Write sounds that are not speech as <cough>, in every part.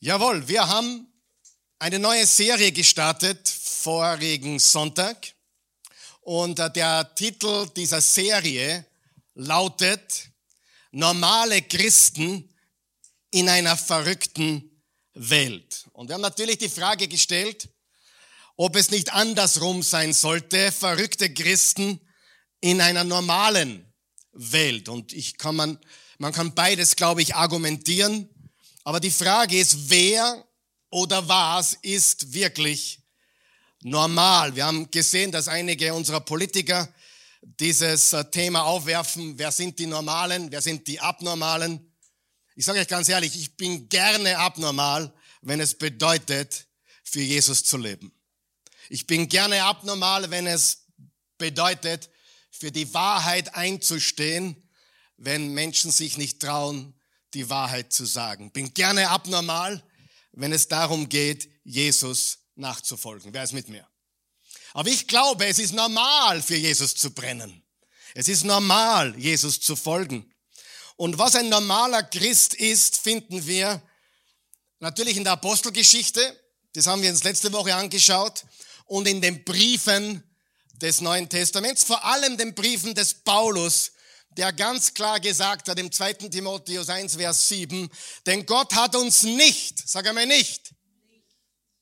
Jawohl, wir haben eine neue Serie gestartet vorigen Sonntag und äh, der Titel dieser Serie lautet Normale Christen in einer verrückten Welt. Und wir haben natürlich die Frage gestellt, ob es nicht andersrum sein sollte, verrückte Christen in einer normalen Welt. Und ich kann man, man kann beides, glaube ich, argumentieren. Aber die Frage ist, wer oder was ist wirklich normal? Wir haben gesehen, dass einige unserer Politiker dieses äh, Thema aufwerfen. Wer sind die Normalen? Wer sind die Abnormalen? Ich sage euch ganz ehrlich, ich bin gerne abnormal, wenn es bedeutet, für Jesus zu leben. Ich bin gerne abnormal, wenn es bedeutet, für die Wahrheit einzustehen, wenn Menschen sich nicht trauen, die Wahrheit zu sagen. Bin gerne abnormal, wenn es darum geht, Jesus nachzufolgen. Wer ist mit mir? Aber ich glaube, es ist normal für Jesus zu brennen. Es ist normal, Jesus zu folgen. Und was ein normaler Christ ist, finden wir natürlich in der Apostelgeschichte. Das haben wir uns letzte Woche angeschaut. Und in den Briefen des Neuen Testaments, vor allem den Briefen des Paulus, der ganz klar gesagt hat im 2. Timotheus 1, Vers 7, denn Gott hat uns nicht, sag einmal nicht,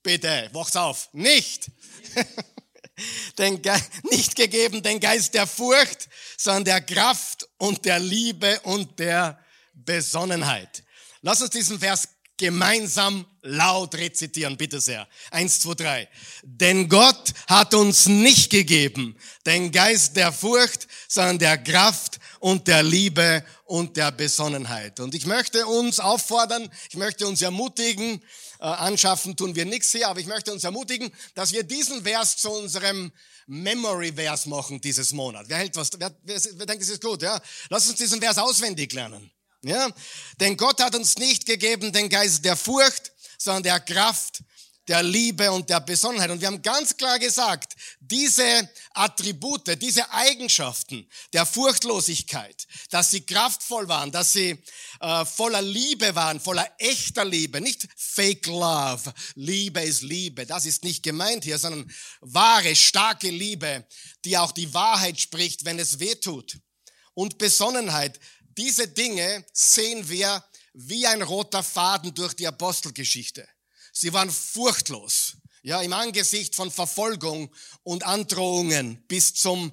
bitte, wach's auf, nicht, <laughs> den Ge nicht gegeben den Geist der Furcht, sondern der Kraft und der Liebe und der Besonnenheit. Lass uns diesen Vers gemeinsam laut rezitieren, bitte sehr. Eins, zwei, drei. Denn Gott hat uns nicht gegeben den Geist der Furcht, sondern der Kraft und der Liebe und der Besonnenheit. Und ich möchte uns auffordern, ich möchte uns ermutigen, äh, anschaffen tun wir nichts hier, aber ich möchte uns ermutigen, dass wir diesen Vers zu unserem Memory-Vers machen dieses Monat. Wer hält was? Wer, wer, wer denkt, das ist gut? Ja, lass uns diesen Vers auswendig lernen. Ja, denn Gott hat uns nicht gegeben den Geist der Furcht, sondern der Kraft, der Liebe und der Besonnenheit. Und wir haben ganz klar gesagt, diese Attribute, diese Eigenschaften der Furchtlosigkeit, dass sie kraftvoll waren, dass sie äh, voller Liebe waren, voller echter Liebe, nicht Fake Love. Liebe ist Liebe, das ist nicht gemeint hier, sondern wahre, starke Liebe, die auch die Wahrheit spricht, wenn es weh tut. Und Besonnenheit, diese Dinge sehen wir wie ein roter Faden durch die Apostelgeschichte. Sie waren furchtlos, ja, im Angesicht von Verfolgung und Androhungen bis zum,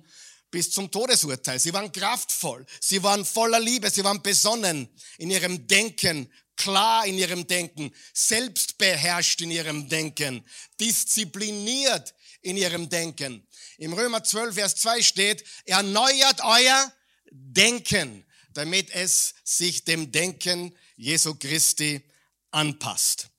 bis zum Todesurteil. Sie waren kraftvoll, sie waren voller Liebe, sie waren besonnen in ihrem Denken, klar in ihrem Denken, selbstbeherrscht in ihrem Denken, diszipliniert in ihrem Denken. Im Römer 12, Vers 2 steht, erneuert euer Denken, damit es sich dem Denken Jesu Christi anpasst.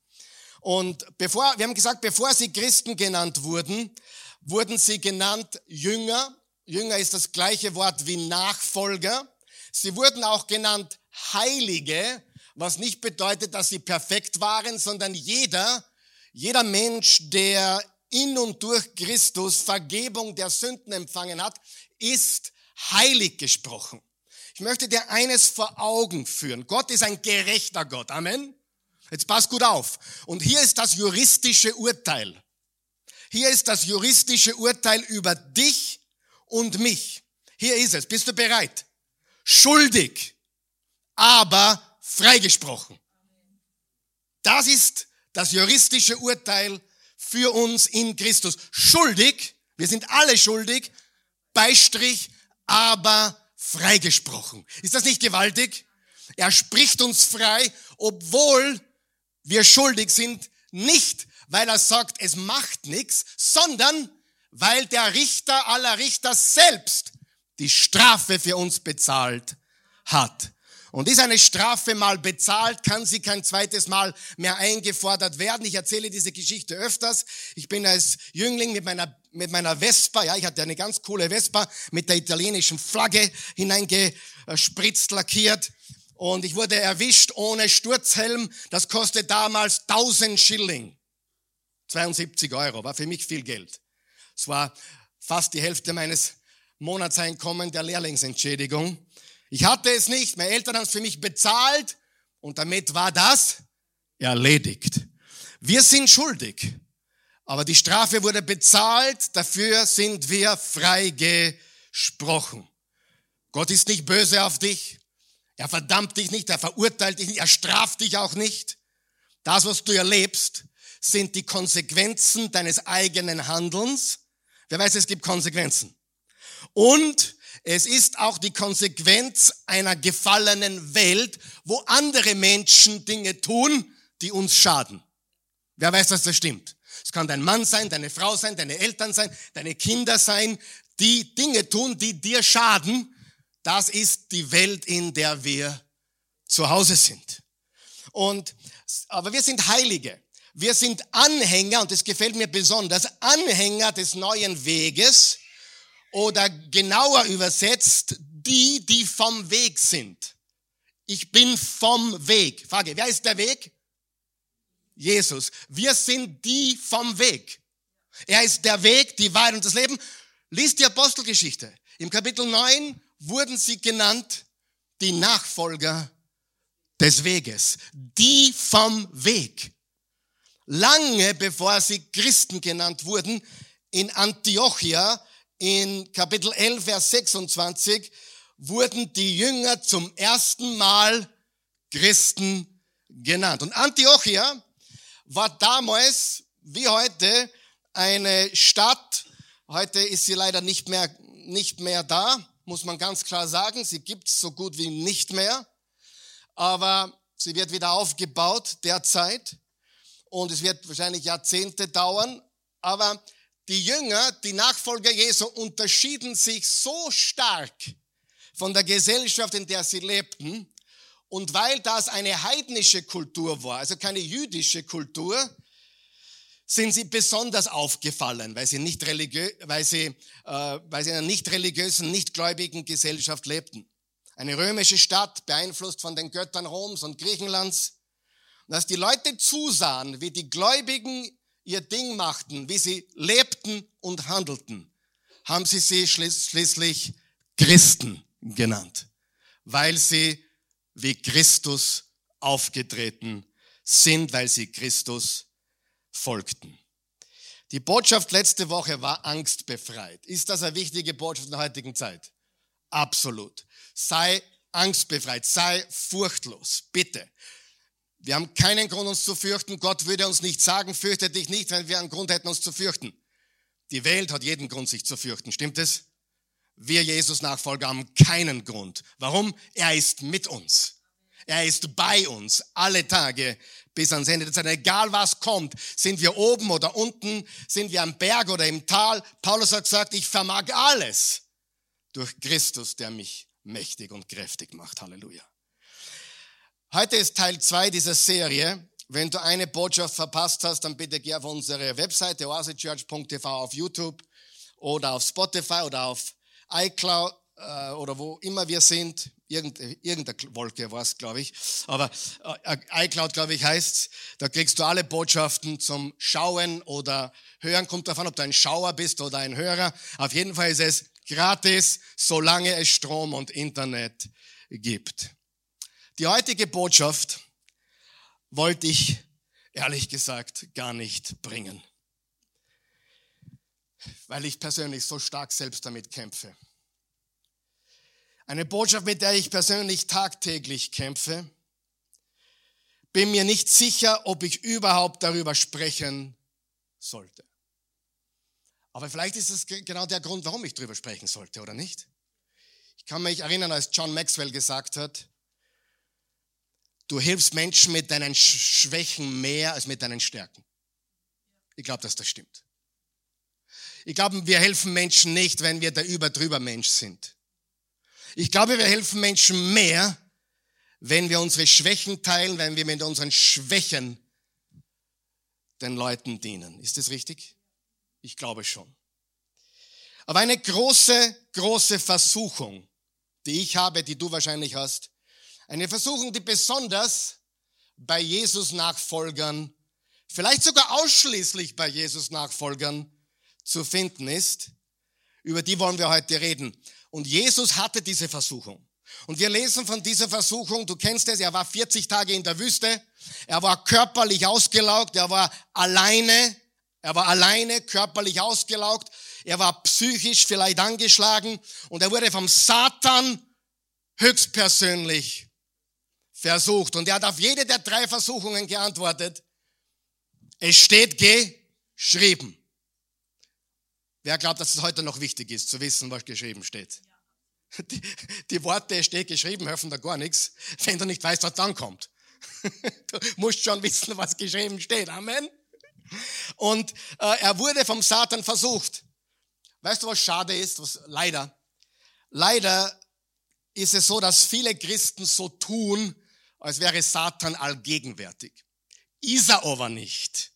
Und bevor, wir haben gesagt, bevor sie Christen genannt wurden, wurden sie genannt Jünger. Jünger ist das gleiche Wort wie Nachfolger. Sie wurden auch genannt Heilige, was nicht bedeutet, dass sie perfekt waren, sondern jeder, jeder Mensch, der in und durch Christus Vergebung der Sünden empfangen hat, ist heilig gesprochen. Ich möchte dir eines vor Augen führen. Gott ist ein gerechter Gott. Amen. Jetzt pass gut auf. Und hier ist das juristische Urteil. Hier ist das juristische Urteil über dich und mich. Hier ist es. Bist du bereit? Schuldig, aber freigesprochen. Das ist das juristische Urteil für uns in Christus. Schuldig, wir sind alle schuldig, Beistrich, aber freigesprochen. Ist das nicht gewaltig? Er spricht uns frei, obwohl wir schuldig sind, nicht weil er sagt, es macht nichts, sondern weil der Richter aller Richter selbst die Strafe für uns bezahlt hat. Und ist eine Strafe mal bezahlt, kann sie kein zweites Mal mehr eingefordert werden. Ich erzähle diese Geschichte öfters. Ich bin als Jüngling mit meiner, mit meiner Vespa, ja, ich hatte eine ganz coole Vespa mit der italienischen Flagge hineingespritzt, lackiert. Und ich wurde erwischt ohne Sturzhelm. Das kostet damals 1000 Schilling. 72 Euro, war für mich viel Geld. Es war fast die Hälfte meines Monatseinkommens der Lehrlingsentschädigung. Ich hatte es nicht, meine Eltern haben es für mich bezahlt und damit war das erledigt. Wir sind schuldig, aber die Strafe wurde bezahlt, dafür sind wir freigesprochen. Gott ist nicht böse auf dich, er verdammt dich nicht, er verurteilt dich nicht, er straft dich auch nicht. Das, was du erlebst, sind die Konsequenzen deines eigenen Handelns. Wer weiß, es gibt Konsequenzen. Und es ist auch die Konsequenz einer gefallenen Welt, wo andere Menschen Dinge tun, die uns schaden. Wer weiß, dass das stimmt? Es kann dein Mann sein, deine Frau sein, deine Eltern sein, deine Kinder sein, die Dinge tun, die dir schaden. Das ist die Welt, in der wir zu Hause sind. Und, aber wir sind Heilige. Wir sind Anhänger, und das gefällt mir besonders, Anhänger des neuen Weges oder genauer übersetzt, die, die vom Weg sind. Ich bin vom Weg. Frage, wer ist der Weg? Jesus. Wir sind die vom Weg. Er ist der Weg, die Wahrheit und das Leben. Lies die Apostelgeschichte. Im Kapitel 9 wurden sie genannt die Nachfolger des Weges. Die vom Weg. Lange bevor sie Christen genannt wurden, in Antiochia, in Kapitel 11, Vers 26, wurden die Jünger zum ersten Mal Christen genannt. Und Antiochia war damals wie heute eine Stadt. Heute ist sie leider nicht mehr, nicht mehr da, muss man ganz klar sagen. Sie gibt es so gut wie nicht mehr. Aber sie wird wieder aufgebaut derzeit. Und es wird wahrscheinlich Jahrzehnte dauern. Aber die Jünger, die Nachfolger Jesu, unterschieden sich so stark von der Gesellschaft, in der sie lebten, und weil das eine heidnische Kultur war, also keine jüdische Kultur, sind sie besonders aufgefallen, weil sie, nicht religiö weil sie, äh, weil sie in einer nicht religiösen, nicht gläubigen Gesellschaft lebten. Eine römische Stadt, beeinflusst von den Göttern Roms und Griechenlands. Und als die Leute zusahen, wie die Gläubigen ihr Ding machten, wie sie lebten und handelten, haben sie sie schließlich Christen genannt, weil sie wie Christus aufgetreten sind, weil sie Christus folgten. Die Botschaft letzte Woche war angstbefreit. Ist das eine wichtige Botschaft in der heutigen Zeit? Absolut. Sei angstbefreit, sei furchtlos, bitte. Wir haben keinen Grund, uns zu fürchten. Gott würde uns nicht sagen, fürchte dich nicht, wenn wir einen Grund hätten, uns zu fürchten. Die Welt hat jeden Grund, sich zu fürchten. Stimmt es? Wir Jesus-Nachfolger haben keinen Grund. Warum? Er ist mit uns. Er ist bei uns alle Tage bis ans Ende der Zeit. Egal was kommt, sind wir oben oder unten, sind wir am Berg oder im Tal. Paulus hat gesagt, ich vermag alles durch Christus, der mich mächtig und kräftig macht. Halleluja. Heute ist Teil zwei dieser Serie. Wenn du eine Botschaft verpasst hast, dann bitte geh auf unsere Webseite oasechurch.tv auf YouTube oder auf Spotify oder auf iCloud äh, oder wo immer wir sind, irgendeine Wolke war es, glaube ich, aber äh, iCloud, glaube ich, heißt's. Da kriegst du alle Botschaften zum Schauen oder Hören. Kommt davon, ob du ein Schauer bist oder ein Hörer. Auf jeden Fall ist es gratis, solange es Strom und Internet gibt. Die heutige Botschaft wollte ich ehrlich gesagt gar nicht bringen weil ich persönlich so stark selbst damit kämpfe. Eine Botschaft, mit der ich persönlich tagtäglich kämpfe. Bin mir nicht sicher, ob ich überhaupt darüber sprechen sollte. Aber vielleicht ist es genau der Grund, warum ich darüber sprechen sollte, oder nicht? Ich kann mich erinnern, als John Maxwell gesagt hat, du hilfst Menschen mit deinen Schwächen mehr als mit deinen Stärken. Ich glaube, dass das stimmt. Ich glaube, wir helfen Menschen nicht, wenn wir der überdrüber Mensch sind. Ich glaube, wir helfen Menschen mehr, wenn wir unsere Schwächen teilen, wenn wir mit unseren Schwächen den Leuten dienen. Ist das richtig? Ich glaube schon. Aber eine große, große Versuchung, die ich habe, die du wahrscheinlich hast, eine Versuchung, die besonders bei Jesus Nachfolgern, vielleicht sogar ausschließlich bei Jesus Nachfolgern zu finden ist, über die wollen wir heute reden. Und Jesus hatte diese Versuchung. Und wir lesen von dieser Versuchung, du kennst es, er war 40 Tage in der Wüste, er war körperlich ausgelaugt, er war alleine, er war alleine körperlich ausgelaugt, er war psychisch vielleicht angeschlagen und er wurde vom Satan höchstpersönlich versucht. Und er hat auf jede der drei Versuchungen geantwortet, es steht geschrieben. Wer glaubt, dass es heute noch wichtig ist, zu wissen, was geschrieben steht? Die, die Worte steht geschrieben helfen da gar nichts, wenn du nicht weißt, was dann kommt. <laughs> Du musst schon wissen, was geschrieben steht. Amen. Und äh, er wurde vom Satan versucht. Weißt du, was schade ist? Was, leider. Leider ist es so, dass viele Christen so tun, als wäre Satan allgegenwärtig. Ist er aber nicht.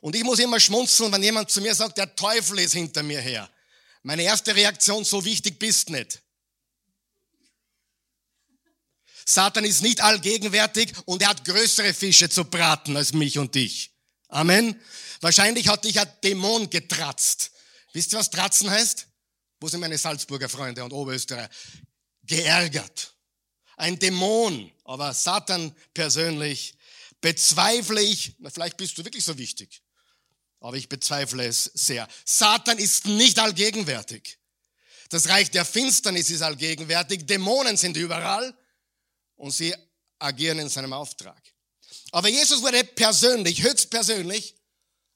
Und ich muss immer schmunzeln, wenn jemand zu mir sagt, der Teufel ist hinter mir her. Meine erste Reaktion, so wichtig bist nicht. Satan ist nicht allgegenwärtig und er hat größere Fische zu braten als mich und dich. Amen. Wahrscheinlich hat dich ein Dämon getratzt. Wisst ihr, was tratzen heißt? Wo sind meine Salzburger Freunde und Oberösterreicher? Geärgert. Ein Dämon, aber Satan persönlich bezweifle ich, vielleicht bist du wirklich so wichtig, aber ich bezweifle es sehr. Satan ist nicht allgegenwärtig. Das Reich der Finsternis ist allgegenwärtig, Dämonen sind überall und sie agieren in seinem Auftrag. Aber Jesus wurde persönlich, höchstpersönlich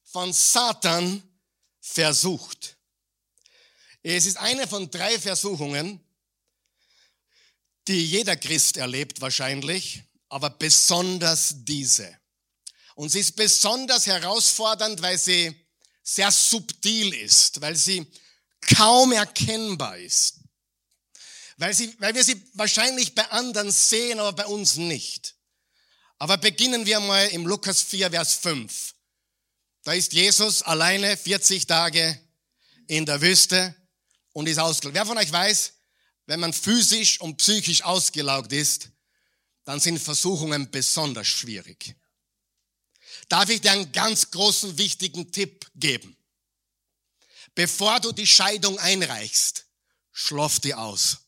von Satan versucht. Es ist eine von drei Versuchungen, die jeder Christ erlebt wahrscheinlich, aber besonders diese. Und sie ist besonders herausfordernd, weil sie sehr subtil ist, weil sie kaum erkennbar ist. Weil, sie, weil wir sie wahrscheinlich bei anderen sehen, aber bei uns nicht. Aber beginnen wir mal im Lukas 4, Vers 5. Da ist Jesus alleine 40 Tage in der Wüste und ist ausgelaugt. Wer von euch weiß, wenn man physisch und psychisch ausgelaugt ist, dann sind Versuchungen besonders schwierig. Darf ich dir einen ganz großen, wichtigen Tipp geben? Bevor du die Scheidung einreichst, schlaf die aus.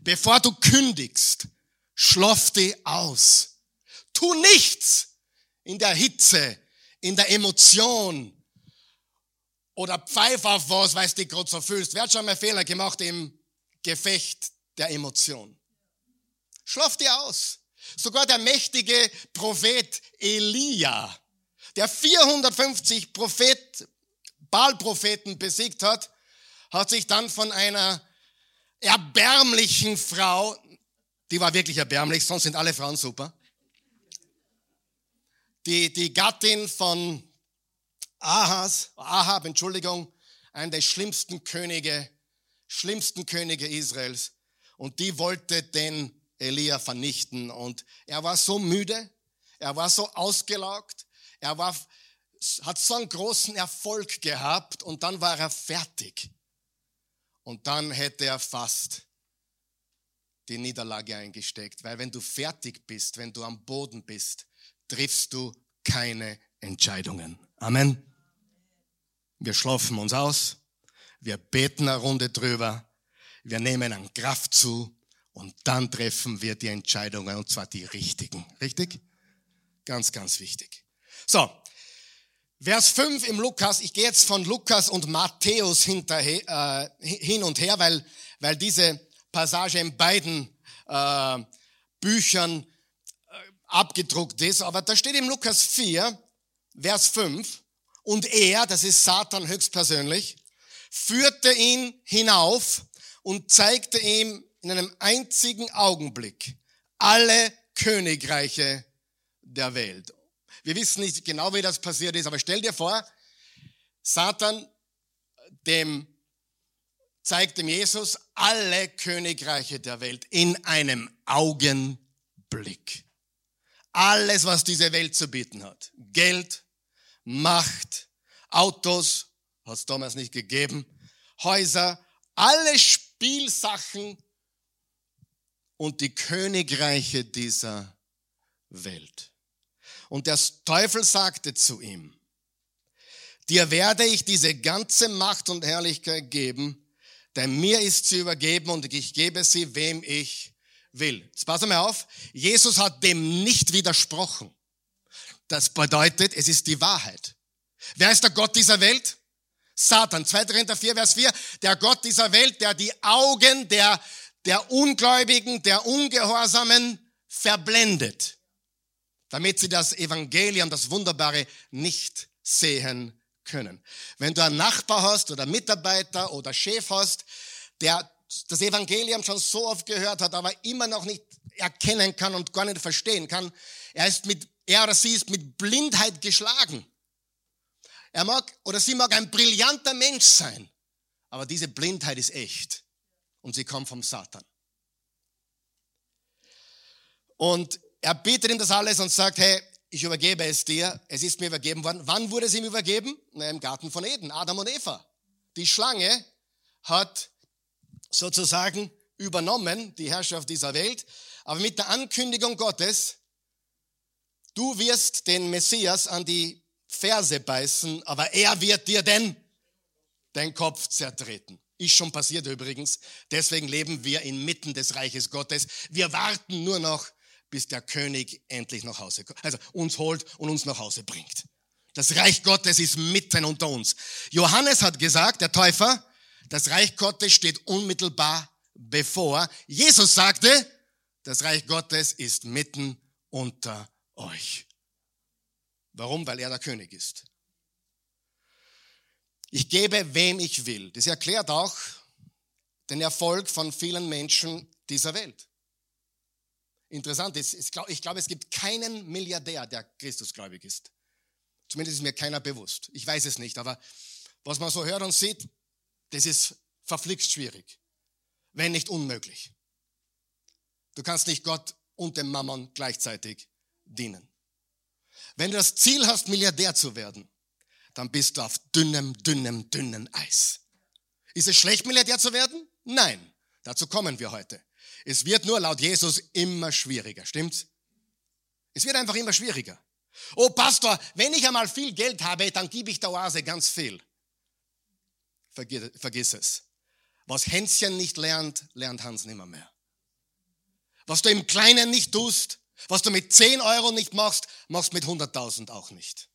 Bevor du kündigst, schlaf die aus. Tu nichts in der Hitze, in der Emotion oder pfeif auf was, weil du dich gerade so fühlst. Wer hat schon mal Fehler gemacht im Gefecht der Emotion? Schlaf die aus. Sogar der mächtige Prophet Elia, der 450 Prophet, Baal-Propheten besiegt hat, hat sich dann von einer erbärmlichen Frau, die war wirklich erbärmlich, sonst sind alle Frauen super, die, die Gattin von Ahas, Ahab, Entschuldigung, einer der schlimmsten Könige, schlimmsten Könige Israels. Und die wollte den Elia vernichten. Und er war so müde, er war so ausgelaugt, er war, hat so einen großen Erfolg gehabt und dann war er fertig. Und dann hätte er fast die Niederlage eingesteckt, weil wenn du fertig bist, wenn du am Boden bist, triffst du keine Entscheidungen. Amen. Wir schlafen uns aus, wir beten eine Runde drüber, wir nehmen an Kraft zu und dann treffen wir die Entscheidungen, und zwar die richtigen. Richtig? Ganz, ganz wichtig. So, Vers 5 im Lukas, ich gehe jetzt von Lukas und Matthäus hinterher, äh, hin und her, weil, weil diese Passage in beiden äh, Büchern äh, abgedruckt ist. Aber da steht im Lukas 4, Vers 5, und er, das ist Satan höchstpersönlich, führte ihn hinauf und zeigte ihm in einem einzigen Augenblick alle Königreiche der Welt. Wir wissen nicht genau, wie das passiert ist, aber stell dir vor, Satan, dem zeigt dem Jesus alle Königreiche der Welt in einem Augenblick. Alles, was diese Welt zu bieten hat. Geld, Macht, Autos, hat es damals nicht gegeben, Häuser, alle Spielsachen und die Königreiche dieser Welt. Und der Teufel sagte zu ihm, dir werde ich diese ganze Macht und Herrlichkeit geben, denn mir ist sie übergeben und ich gebe sie, wem ich will. Jetzt pass mal auf, Jesus hat dem nicht widersprochen. Das bedeutet, es ist die Wahrheit. Wer ist der Gott dieser Welt? Satan. 2. Korinther 4, Vers 4. Der Gott dieser Welt, der die Augen der, der Ungläubigen, der Ungehorsamen verblendet, damit sie das Evangelium, das Wunderbare nicht sehen können. Wenn du einen Nachbar hast oder Mitarbeiter oder Chef hast, der das Evangelium schon so oft gehört hat, aber immer noch nicht erkennen kann und gar nicht verstehen kann, er ist mit, er oder sie ist mit Blindheit geschlagen. Er mag oder sie mag ein brillanter Mensch sein, aber diese Blindheit ist echt und sie kommt vom Satan. Und er bietet ihm das alles und sagt, hey, ich übergebe es dir, es ist mir übergeben worden. Wann wurde es ihm übergeben? Na, Im Garten von Eden, Adam und Eva. Die Schlange hat sozusagen übernommen die Herrschaft dieser Welt, aber mit der Ankündigung Gottes, du wirst den Messias an die Ferse beißen, aber er wird dir denn den Kopf zertreten. Ist schon passiert übrigens. Deswegen leben wir inmitten des Reiches Gottes. Wir warten nur noch, bis der König endlich nach Hause kommt. Also uns holt und uns nach Hause bringt. Das Reich Gottes ist mitten unter uns. Johannes hat gesagt, der Täufer, das Reich Gottes steht unmittelbar bevor. Jesus sagte, das Reich Gottes ist mitten unter euch. Warum? Weil er der König ist. Ich gebe, wem ich will. Das erklärt auch den Erfolg von vielen Menschen dieser Welt. Interessant ist, ich glaube, es gibt keinen Milliardär, der Christusgläubig ist. Zumindest ist mir keiner bewusst. Ich weiß es nicht, aber was man so hört und sieht, das ist verflixt schwierig, wenn nicht unmöglich. Du kannst nicht Gott und dem Mammon gleichzeitig dienen. Wenn du das Ziel hast, Milliardär zu werden, dann bist du auf dünnem, dünnem, dünnem Eis. Ist es schlecht, Milliardär zu werden? Nein. Dazu kommen wir heute. Es wird nur laut Jesus immer schwieriger, stimmt's? Es wird einfach immer schwieriger. Oh Pastor, wenn ich einmal viel Geld habe, dann gebe ich der Oase ganz viel. Vergiss, vergiss es. Was Hänschen nicht lernt, lernt Hans nimmer mehr. Was du im Kleinen nicht tust, was du mit 10 Euro nicht machst, machst mit 100.000 auch nicht.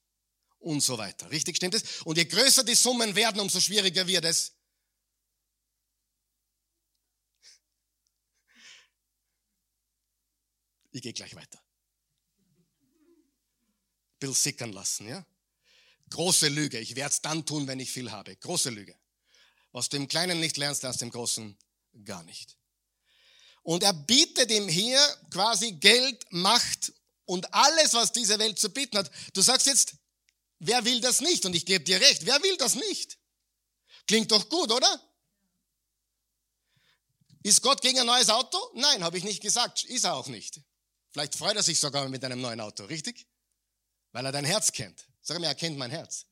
Und so weiter. Richtig stimmt es? Und je größer die Summen werden, umso schwieriger wird es. Ich gehe gleich weiter. Bisschen sickern lassen, ja? Große Lüge. Ich werde es dann tun, wenn ich viel habe. Große Lüge. Was du im Kleinen nicht lernst, lernst du im Großen gar nicht. Und er bietet ihm hier quasi Geld, Macht und alles, was diese Welt zu bieten hat. Du sagst jetzt, wer will das nicht? Und ich gebe dir recht, wer will das nicht? Klingt doch gut, oder? Ist Gott gegen ein neues Auto? Nein, habe ich nicht gesagt. Ist er auch nicht. Vielleicht freut er sich sogar mit einem neuen Auto, richtig? Weil er dein Herz kennt. Sag mir, er kennt mein Herz.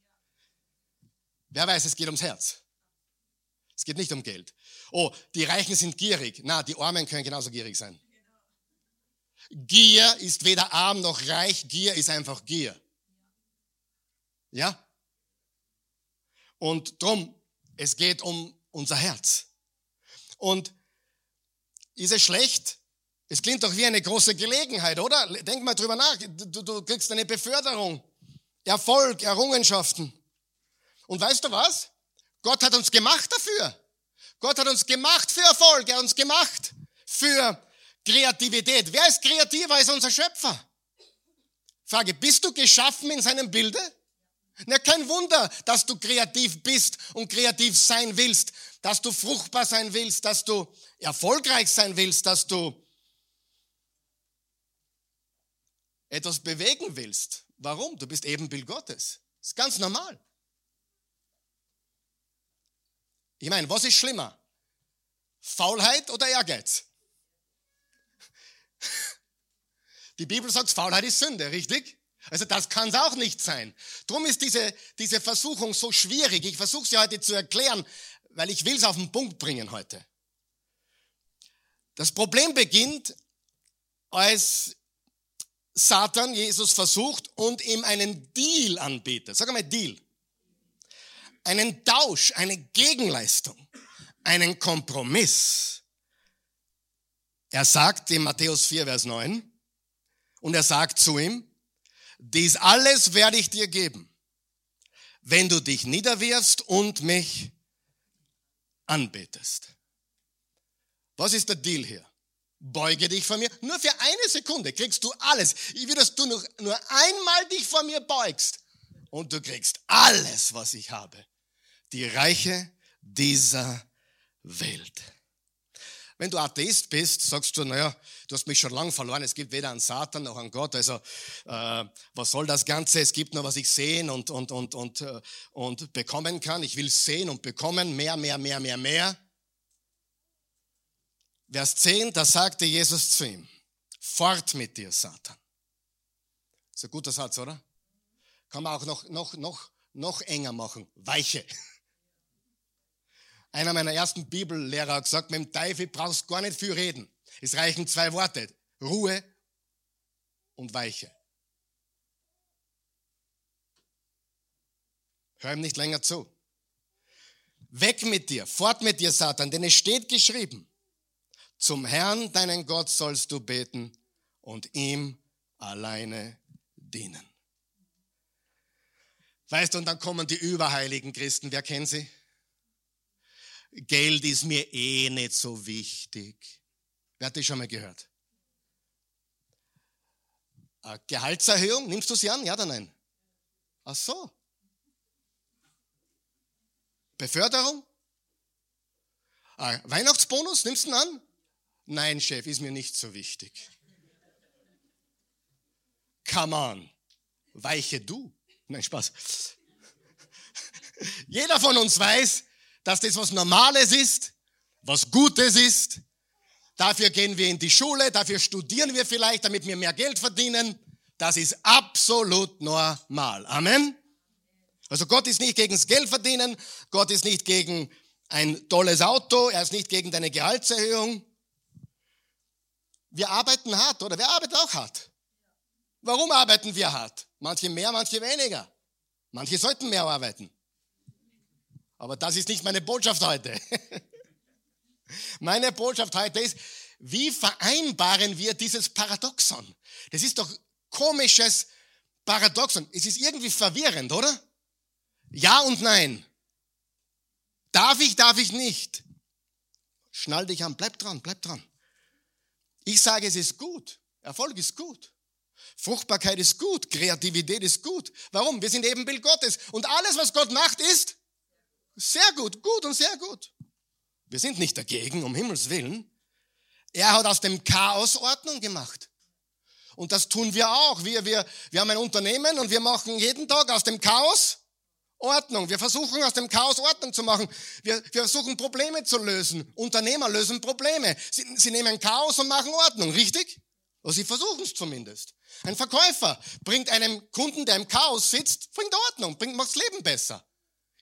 Wer weiß, es geht ums Herz. Es geht nicht um Geld. Oh, die Reichen sind gierig. Na, die Armen können genauso gierig sein. Gier ist weder arm noch reich. Gier ist einfach Gier. Ja? Und drum, es geht um unser Herz. Und ist es schlecht? Es klingt doch wie eine große Gelegenheit, oder? Denk mal drüber nach. Du, du kriegst eine Beförderung, Erfolg, Errungenschaften. Und weißt du was? Gott hat uns gemacht dafür. Gott hat uns gemacht für Erfolg. Er hat uns gemacht für Kreativität. Wer ist kreativer als unser Schöpfer? Frage, bist du geschaffen in seinem Bilde? Na, kein Wunder, dass du kreativ bist und kreativ sein willst, dass du fruchtbar sein willst, dass du erfolgreich sein willst, dass du etwas bewegen willst. Warum? Du bist Ebenbild Gottes. Das ist ganz normal. Ich meine, was ist schlimmer? Faulheit oder Ehrgeiz? <laughs> Die Bibel sagt, Faulheit ist Sünde, richtig? Also das kann es auch nicht sein. Drum ist diese, diese Versuchung so schwierig. Ich versuche sie heute zu erklären, weil ich will es auf den Punkt bringen heute. Das Problem beginnt, als Satan Jesus versucht und ihm einen Deal anbietet. Sag mal Deal einen Tausch, eine Gegenleistung, einen Kompromiss. Er sagt in Matthäus 4, Vers 9, und er sagt zu ihm, dies alles werde ich dir geben, wenn du dich niederwirfst und mich anbetest. Was ist der Deal hier? Beuge dich vor mir. Nur für eine Sekunde kriegst du alles. Ich will, dass du nur, nur einmal dich vor mir beugst. Und du kriegst alles, was ich habe. Die Reiche dieser Welt. Wenn du Atheist bist, sagst du, naja, du hast mich schon lange verloren, es gibt weder einen Satan noch einen Gott, also äh, was soll das Ganze? Es gibt nur, was ich sehen und, und, und, und, äh, und bekommen kann. Ich will sehen und bekommen, mehr, mehr, mehr, mehr, mehr. Vers 10, da sagte Jesus zu ihm, fort mit dir, Satan. Ist ein guter Satz, oder? Kann man auch noch, noch, noch, noch enger machen. Weiche. <laughs> Einer meiner ersten Bibellehrer hat gesagt, mit dem Teufel brauchst du gar nicht viel reden. Es reichen zwei Worte. Ruhe und Weiche. Hör ihm nicht länger zu. Weg mit dir, fort mit dir, Satan, denn es steht geschrieben, zum Herrn, deinen Gott, sollst du beten und ihm alleine dienen. Weißt du, und dann kommen die überheiligen Christen, wer kennt sie? Geld ist mir eh nicht so wichtig. Wer hat das schon mal gehört? Eine Gehaltserhöhung, nimmst du sie an? Ja oder nein? Ach so. Beförderung? Ein Weihnachtsbonus, nimmst du ihn an? Nein, Chef, ist mir nicht so wichtig. Come on. Weiche du. Nein, Spaß. <laughs> Jeder von uns weiß, dass das was Normales ist, was Gutes ist. Dafür gehen wir in die Schule, dafür studieren wir vielleicht, damit wir mehr Geld verdienen. Das ist absolut normal. Amen. Also Gott ist nicht gegen das Geld verdienen, Gott ist nicht gegen ein tolles Auto, er ist nicht gegen deine Gehaltserhöhung. Wir arbeiten hart, oder? Wer arbeitet auch hart? Warum arbeiten wir hart? Manche mehr, manche weniger. Manche sollten mehr arbeiten. Aber das ist nicht meine Botschaft heute. <laughs> meine Botschaft heute ist, wie vereinbaren wir dieses Paradoxon? Das ist doch komisches Paradoxon. Es ist irgendwie verwirrend, oder? Ja und nein. Darf ich, darf ich nicht? Schnall dich an, bleib dran, bleib dran. Ich sage, es ist gut. Erfolg ist gut. Fruchtbarkeit ist gut. Kreativität ist gut. Warum? Wir sind Ebenbild Gottes. Und alles, was Gott macht, ist sehr gut, gut und sehr gut. Wir sind nicht dagegen, um Himmels Willen. Er hat aus dem Chaos Ordnung gemacht. Und das tun wir auch. Wir, wir, wir haben ein Unternehmen und wir machen jeden Tag aus dem Chaos Ordnung. Wir versuchen aus dem Chaos Ordnung zu machen. Wir, wir versuchen Probleme zu lösen. Unternehmer lösen Probleme. Sie, sie nehmen Chaos und machen Ordnung, richtig? Oder sie versuchen es zumindest. Ein Verkäufer bringt einem Kunden, der im Chaos sitzt, bringt Ordnung, bringt, macht das Leben besser.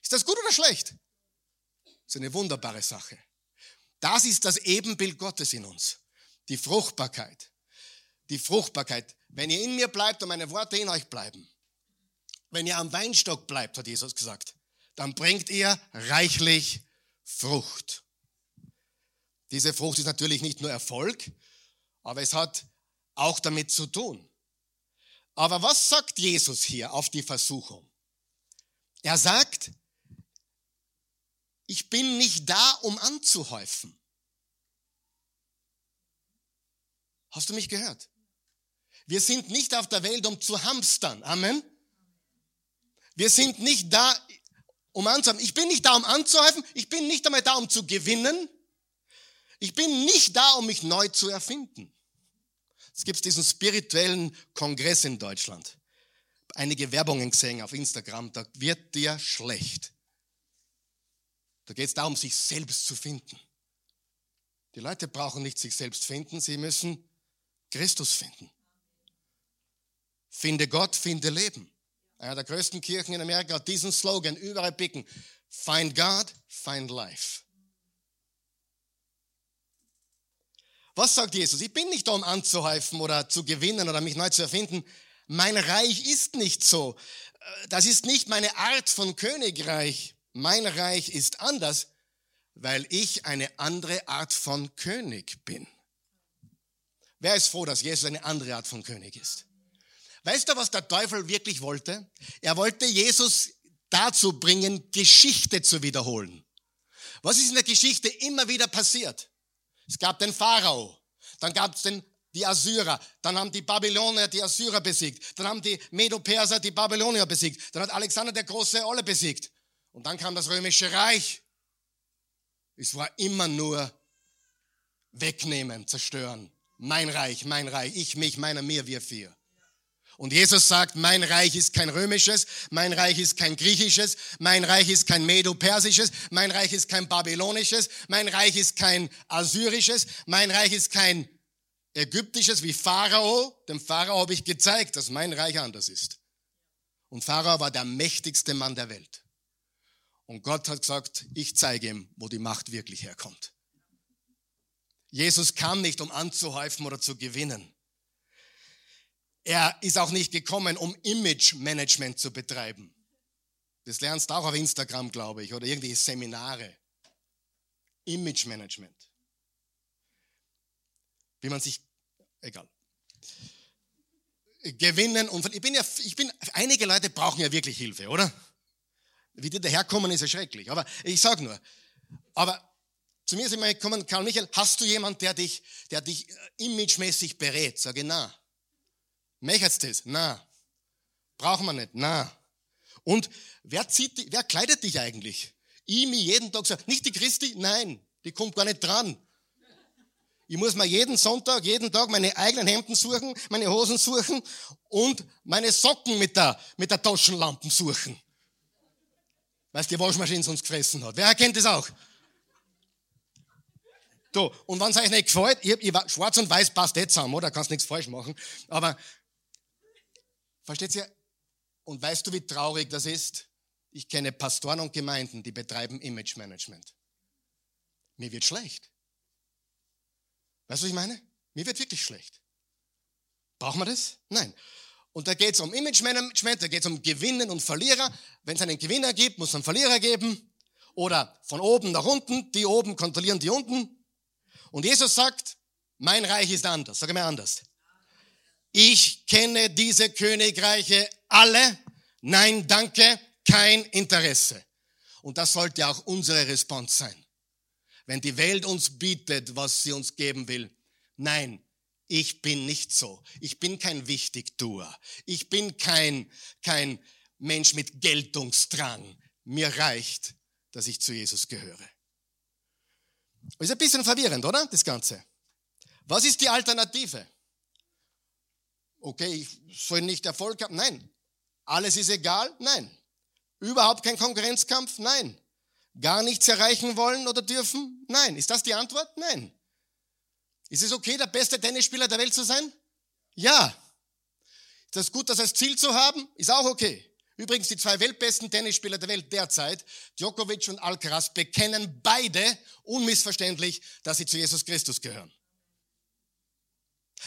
Ist das gut oder schlecht? Das ist eine wunderbare Sache. Das ist das Ebenbild Gottes in uns. Die Fruchtbarkeit. Die Fruchtbarkeit. Wenn ihr in mir bleibt und meine Worte in euch bleiben, wenn ihr am Weinstock bleibt, hat Jesus gesagt, dann bringt ihr reichlich Frucht. Diese Frucht ist natürlich nicht nur Erfolg, aber es hat auch damit zu tun. Aber was sagt Jesus hier auf die Versuchung? Er sagt, ich bin nicht da, um anzuhäufen. Hast du mich gehört? Wir sind nicht auf der Welt, um zu hamstern. Amen. Wir sind nicht da, um anzuhäufen. Ich bin nicht da, um anzuhäufen. Ich bin nicht einmal da, um zu gewinnen. Ich bin nicht da, um mich neu zu erfinden. Es gibt diesen spirituellen Kongress in Deutschland. Einige Werbungen gesehen auf Instagram, da wird dir schlecht. Da geht es darum, sich selbst zu finden. Die Leute brauchen nicht sich selbst finden, sie müssen Christus finden. Finde Gott, finde Leben. Einer der größten Kirchen in Amerika hat diesen Slogan überall picken. Find God, find life. Was sagt Jesus? Ich bin nicht da, um anzuhäufen oder zu gewinnen oder mich neu zu erfinden. Mein Reich ist nicht so. Das ist nicht meine Art von Königreich. Mein Reich ist anders. weil ich eine andere Art von König bin. Wer ist froh, dass Jesus eine andere Art von König ist? Weißt du, was der Teufel wirklich wollte? Er wollte Jesus dazu bringen, Geschichte zu wiederholen. Was ist in der Geschichte immer wieder passiert? Es gab den Pharao, dann gab es den die Assyrer, dann haben die Babylonier die Assyrer besiegt, dann haben die Medo-Perser die Babylonier besiegt, dann hat Alexander der Große alle besiegt und dann kam das römische Reich. Es war immer nur wegnehmen, zerstören. Mein Reich, mein Reich, ich, mich, meiner, mir, wir vier. Und Jesus sagt, mein Reich ist kein römisches, mein Reich ist kein griechisches, mein Reich ist kein medo-persisches, mein Reich ist kein babylonisches, mein Reich ist kein assyrisches, mein Reich ist kein ägyptisches wie Pharao. Dem Pharao habe ich gezeigt, dass mein Reich anders ist. Und Pharao war der mächtigste Mann der Welt. Und Gott hat gesagt, ich zeige ihm, wo die Macht wirklich herkommt. Jesus kam nicht, um anzuhäufen oder zu gewinnen. Er ist auch nicht gekommen, um Image-Management zu betreiben. Das lernst du auch auf Instagram, glaube ich, oder irgendwelche Seminare. Image-Management. Wie man sich, egal. Gewinnen und ich bin ja, ich bin, einige Leute brauchen ja wirklich Hilfe, oder? Wie die daherkommen, ist ja schrecklich. Aber ich sag nur, aber zu mir ist immer gekommen, Karl Michael, hast du jemand, der dich, der dich äh, imagemäßig berät? Sage, na. Möchtest du das? Na. Brauchen wir nicht? Na. Und wer zieht, wer kleidet dich eigentlich? Ich mir jeden Tag sagen, nicht die Christi? Nein, die kommt gar nicht dran. Ich muss mir jeden Sonntag, jeden Tag meine eigenen Hemden suchen, meine Hosen suchen und meine Socken mit der, mit der Taschenlampe suchen. Weil die Waschmaschine sonst gefressen hat. Wer kennt das auch? So, und wenn es euch nicht gefällt, ich, ich, schwarz und weiß passt nicht zusammen, oder? Kannst nichts falsch machen. Aber, versteht ihr? Und weißt du, wie traurig das ist? Ich kenne Pastoren und Gemeinden, die betreiben Image Management. Mir wird schlecht. Weißt du, was ich meine? Mir wird wirklich schlecht. Brauchen wir das? Nein. Und da geht es um Image Management, da geht es um Gewinnen und Verlierer. Wenn es einen Gewinner gibt, muss es einen Verlierer geben. Oder von oben nach unten, die oben kontrollieren die unten. Und Jesus sagt, mein Reich ist anders. Sag mal anders. Ich kenne diese Königreiche alle. Nein, danke, kein Interesse. Und das sollte auch unsere Response sein. Wenn die Welt uns bietet, was sie uns geben will, nein, ich bin nicht so. Ich bin kein Wichtigtuer. Ich bin kein, kein Mensch mit Geltungsdrang. Mir reicht, dass ich zu Jesus gehöre. Ist ein bisschen verwirrend, oder? Das Ganze. Was ist die Alternative? Okay, ich soll nicht Erfolg haben? Nein. Alles ist egal? Nein. Überhaupt kein Konkurrenzkampf? Nein. Gar nichts erreichen wollen oder dürfen? Nein. Ist das die Antwort? Nein. Ist es okay, der beste Tennisspieler der Welt zu sein? Ja. Ist das gut, das als Ziel zu haben? Ist auch okay. Übrigens, die zwei weltbesten Tennisspieler der Welt derzeit, Djokovic und Alcaraz, bekennen beide unmissverständlich, dass sie zu Jesus Christus gehören.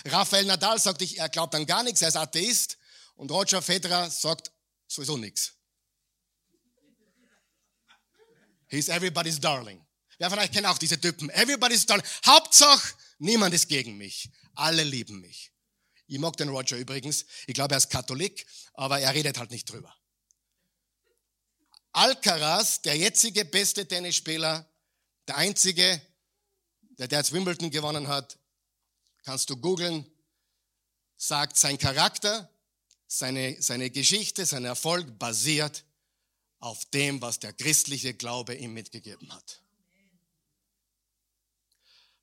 Rafael Nadal sagt, er glaubt an gar nichts, er ist Atheist. Und Roger Federer sagt sowieso nichts. He's everybody's darling. Wer von euch kennt auch diese Typen? Everybody's darling. Hauptsache, niemand ist gegen mich. Alle lieben mich. Ich mag den Roger übrigens. Ich glaube, er ist Katholik, aber er redet halt nicht drüber. Alcaraz, der jetzige beste Tennisspieler, der einzige, der, der jetzt Wimbledon gewonnen hat, kannst du googeln, sagt, sein Charakter, seine, seine Geschichte, sein Erfolg basiert auf dem, was der christliche Glaube ihm mitgegeben hat.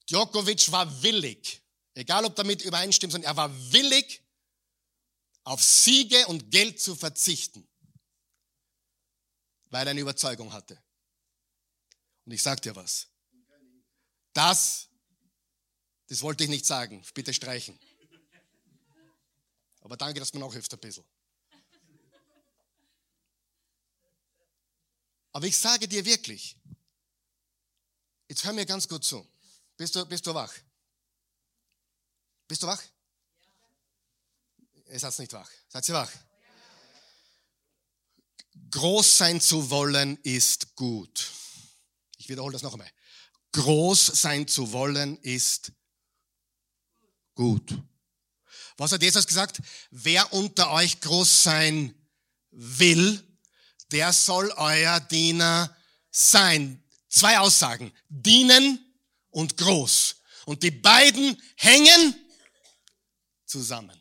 Djokovic war willig, Egal ob damit übereinstimmt, sondern er war willig, auf Siege und Geld zu verzichten, weil er eine Überzeugung hatte. Und ich sag dir was. Das, das wollte ich nicht sagen. Bitte streichen. Aber danke, dass man auch hilft ein bisschen. Aber ich sage dir wirklich, jetzt hör mir ganz gut zu. Bist du, bist du wach? Bist du wach? Ihr seid nicht wach. Seid ihr wach? Groß sein zu wollen ist gut. Ich wiederhole das noch einmal. Groß sein zu wollen ist gut. Was hat Jesus gesagt? Wer unter euch groß sein will, der soll euer Diener sein. Zwei Aussagen. Dienen und groß. Und die beiden hängen zusammen.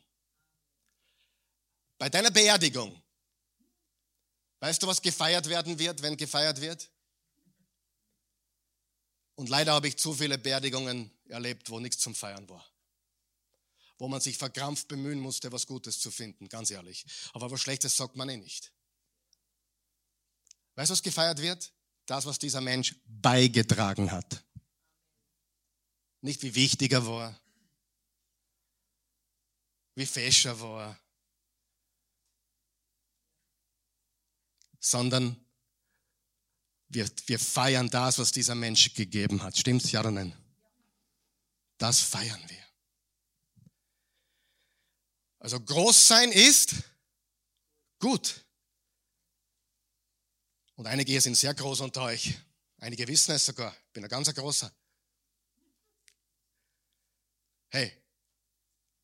Bei deiner Beerdigung, weißt du, was gefeiert werden wird, wenn gefeiert wird? Und leider habe ich zu viele Beerdigungen erlebt, wo nichts zum Feiern war. Wo man sich verkrampft bemühen musste, was Gutes zu finden, ganz ehrlich. Aber was Schlechtes sagt man eh nicht. Weißt du, was gefeiert wird? Das, was dieser Mensch beigetragen hat. Nicht wie wichtig er war, wie fesch er war, sondern wir, wir feiern das, was dieser Mensch gegeben hat. Stimmt's, ja oder nein? Das feiern wir. Also groß sein ist gut. Und einige hier sind sehr groß unter euch. Einige wissen es sogar. Ich bin ein ganz großer. Hey,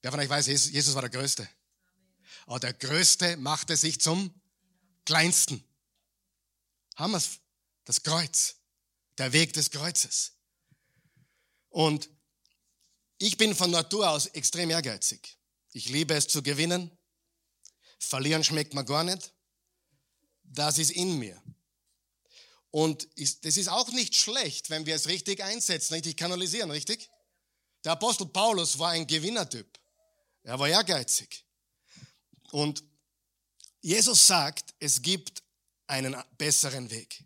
wer von euch weiß, Jesus war der Größte. Aber der Größte machte sich zum Kleinsten. Haben wir es? Das Kreuz. Der Weg des Kreuzes. Und ich bin von Natur aus extrem ehrgeizig. Ich liebe es zu gewinnen. Verlieren schmeckt mir gar nicht. Das ist in mir. Und das ist auch nicht schlecht, wenn wir es richtig einsetzen, richtig kanalisieren, richtig? Der Apostel Paulus war ein Gewinnertyp. Er war ehrgeizig. Und Jesus sagt, es gibt einen besseren Weg.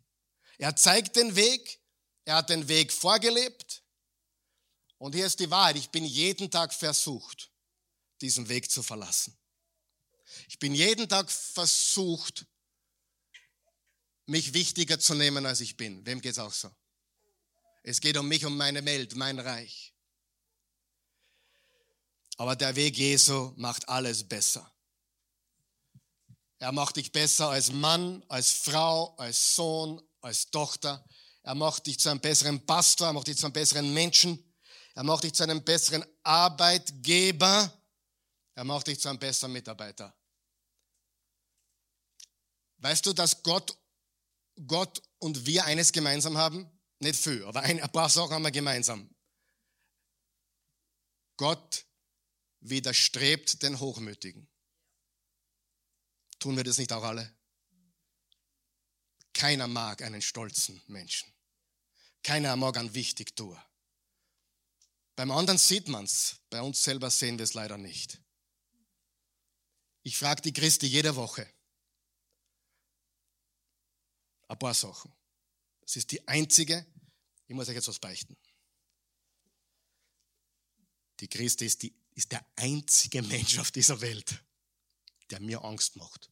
Er zeigt den Weg, er hat den Weg vorgelebt. Und hier ist die Wahrheit, ich bin jeden Tag versucht, diesen Weg zu verlassen. Ich bin jeden Tag versucht, mich wichtiger zu nehmen, als ich bin. Wem geht's auch so? Es geht um mich, um meine Welt, mein Reich. Aber der Weg Jesu macht alles besser. Er macht dich besser als Mann, als Frau, als Sohn, als Tochter. Er macht dich zu einem besseren Pastor, er macht dich zu einem besseren Menschen. Er macht dich zu einem besseren Arbeitgeber. Er macht dich zu einem besseren Mitarbeiter. Weißt du, dass Gott Gott und wir eines gemeinsam haben? Nicht viel, aber ein, paar Sachen haben wir gemeinsam. Gott widerstrebt den Hochmütigen. Tun wir das nicht auch alle? Keiner mag einen stolzen Menschen. Keiner mag einen Wichtigtuer. Beim anderen sieht man es, bei uns selber sehen wir es leider nicht. Ich frage die Christi jede Woche, ein paar Sachen. Es ist die einzige, ich muss euch jetzt was beichten. Die Christi ist, die, ist der einzige Mensch auf dieser Welt, der mir Angst macht.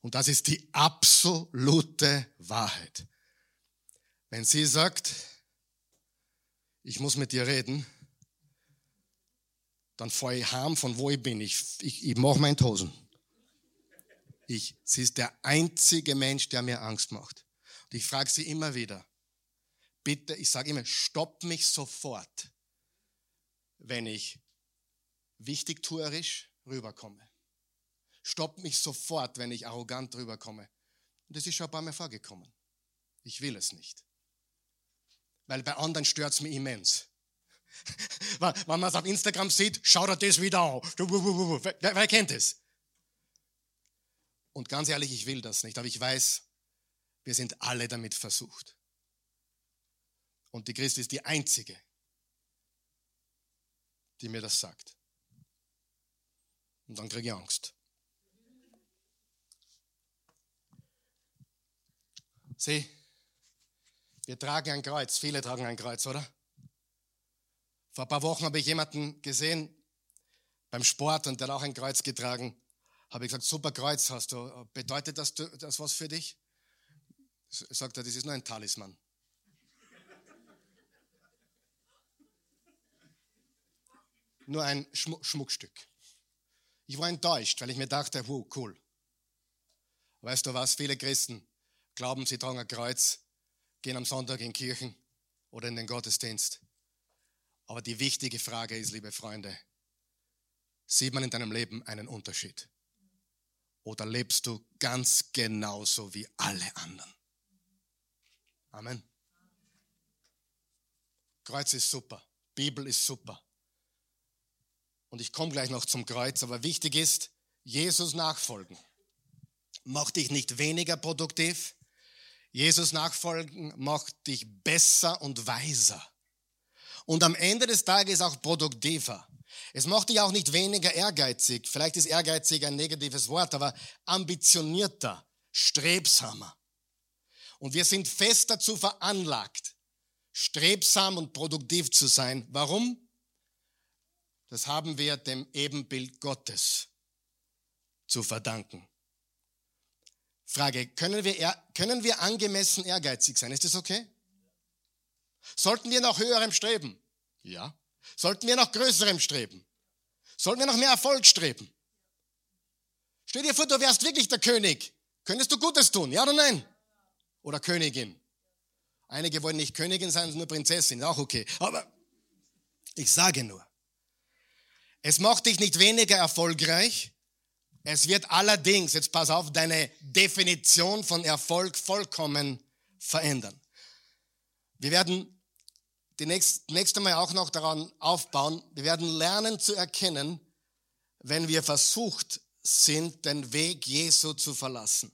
Und das ist die absolute Wahrheit. Wenn sie sagt, ich muss mit dir reden, dann fahre ich heim, von wo ich bin. Ich, ich, ich mache meine Hosen. Ich, sie ist der einzige Mensch, der mir Angst macht. Und ich frage sie immer wieder, bitte, ich sage immer, stopp mich sofort, wenn ich wichtigtuerisch rüberkomme. Stopp mich sofort, wenn ich arrogant rüberkomme. Und das ist schon ein paar Mal vorgekommen. Ich will es nicht. Weil bei anderen stört es mich immens. <laughs> Wenn man es auf Instagram sieht, schaut er das wieder an. Wer, wer kennt es? Und ganz ehrlich, ich will das nicht, aber ich weiß, wir sind alle damit versucht. Und die Christi ist die einzige, die mir das sagt. Und dann kriege ich Angst. Sieh, wir tragen ein Kreuz, viele tragen ein Kreuz, oder? Vor ein paar Wochen habe ich jemanden gesehen beim Sport und der hat auch ein Kreuz getragen. Habe ich gesagt, super Kreuz hast du. Bedeutet das, das was für dich? Sagt er, das ist nur ein Talisman. Nur ein Schmuckstück. Ich war enttäuscht, weil ich mir dachte, wow, cool. Weißt du was? Viele Christen glauben, sie tragen ein Kreuz, gehen am Sonntag in Kirchen oder in den Gottesdienst. Aber die wichtige Frage ist, liebe Freunde, sieht man in deinem Leben einen Unterschied? Oder lebst du ganz genauso wie alle anderen? Amen. Kreuz ist super. Bibel ist super. Und ich komme gleich noch zum Kreuz, aber wichtig ist, Jesus nachfolgen. Macht dich nicht weniger produktiv. Jesus nachfolgen macht dich besser und weiser. Und am Ende des Tages auch produktiver. Es macht dich auch nicht weniger ehrgeizig. Vielleicht ist ehrgeizig ein negatives Wort, aber ambitionierter, strebsamer. Und wir sind fest dazu veranlagt, strebsam und produktiv zu sein. Warum? Das haben wir dem Ebenbild Gottes zu verdanken. Frage, können wir, können wir angemessen ehrgeizig sein? Ist das okay? Sollten wir nach höherem streben? Ja. Sollten wir nach größerem streben? Sollten wir nach mehr Erfolg streben? Stell dir vor, du wärst wirklich der König. Könntest du Gutes tun? Ja oder nein? Oder Königin? Einige wollen nicht Königin sein, nur Prinzessin. Auch okay. Aber ich sage nur, es macht dich nicht weniger erfolgreich. Es wird allerdings, jetzt pass auf, deine Definition von Erfolg vollkommen verändern. Wir werden die nächste, nächste Mal auch noch daran aufbauen. Wir werden lernen zu erkennen, wenn wir versucht sind, den Weg Jesu zu verlassen.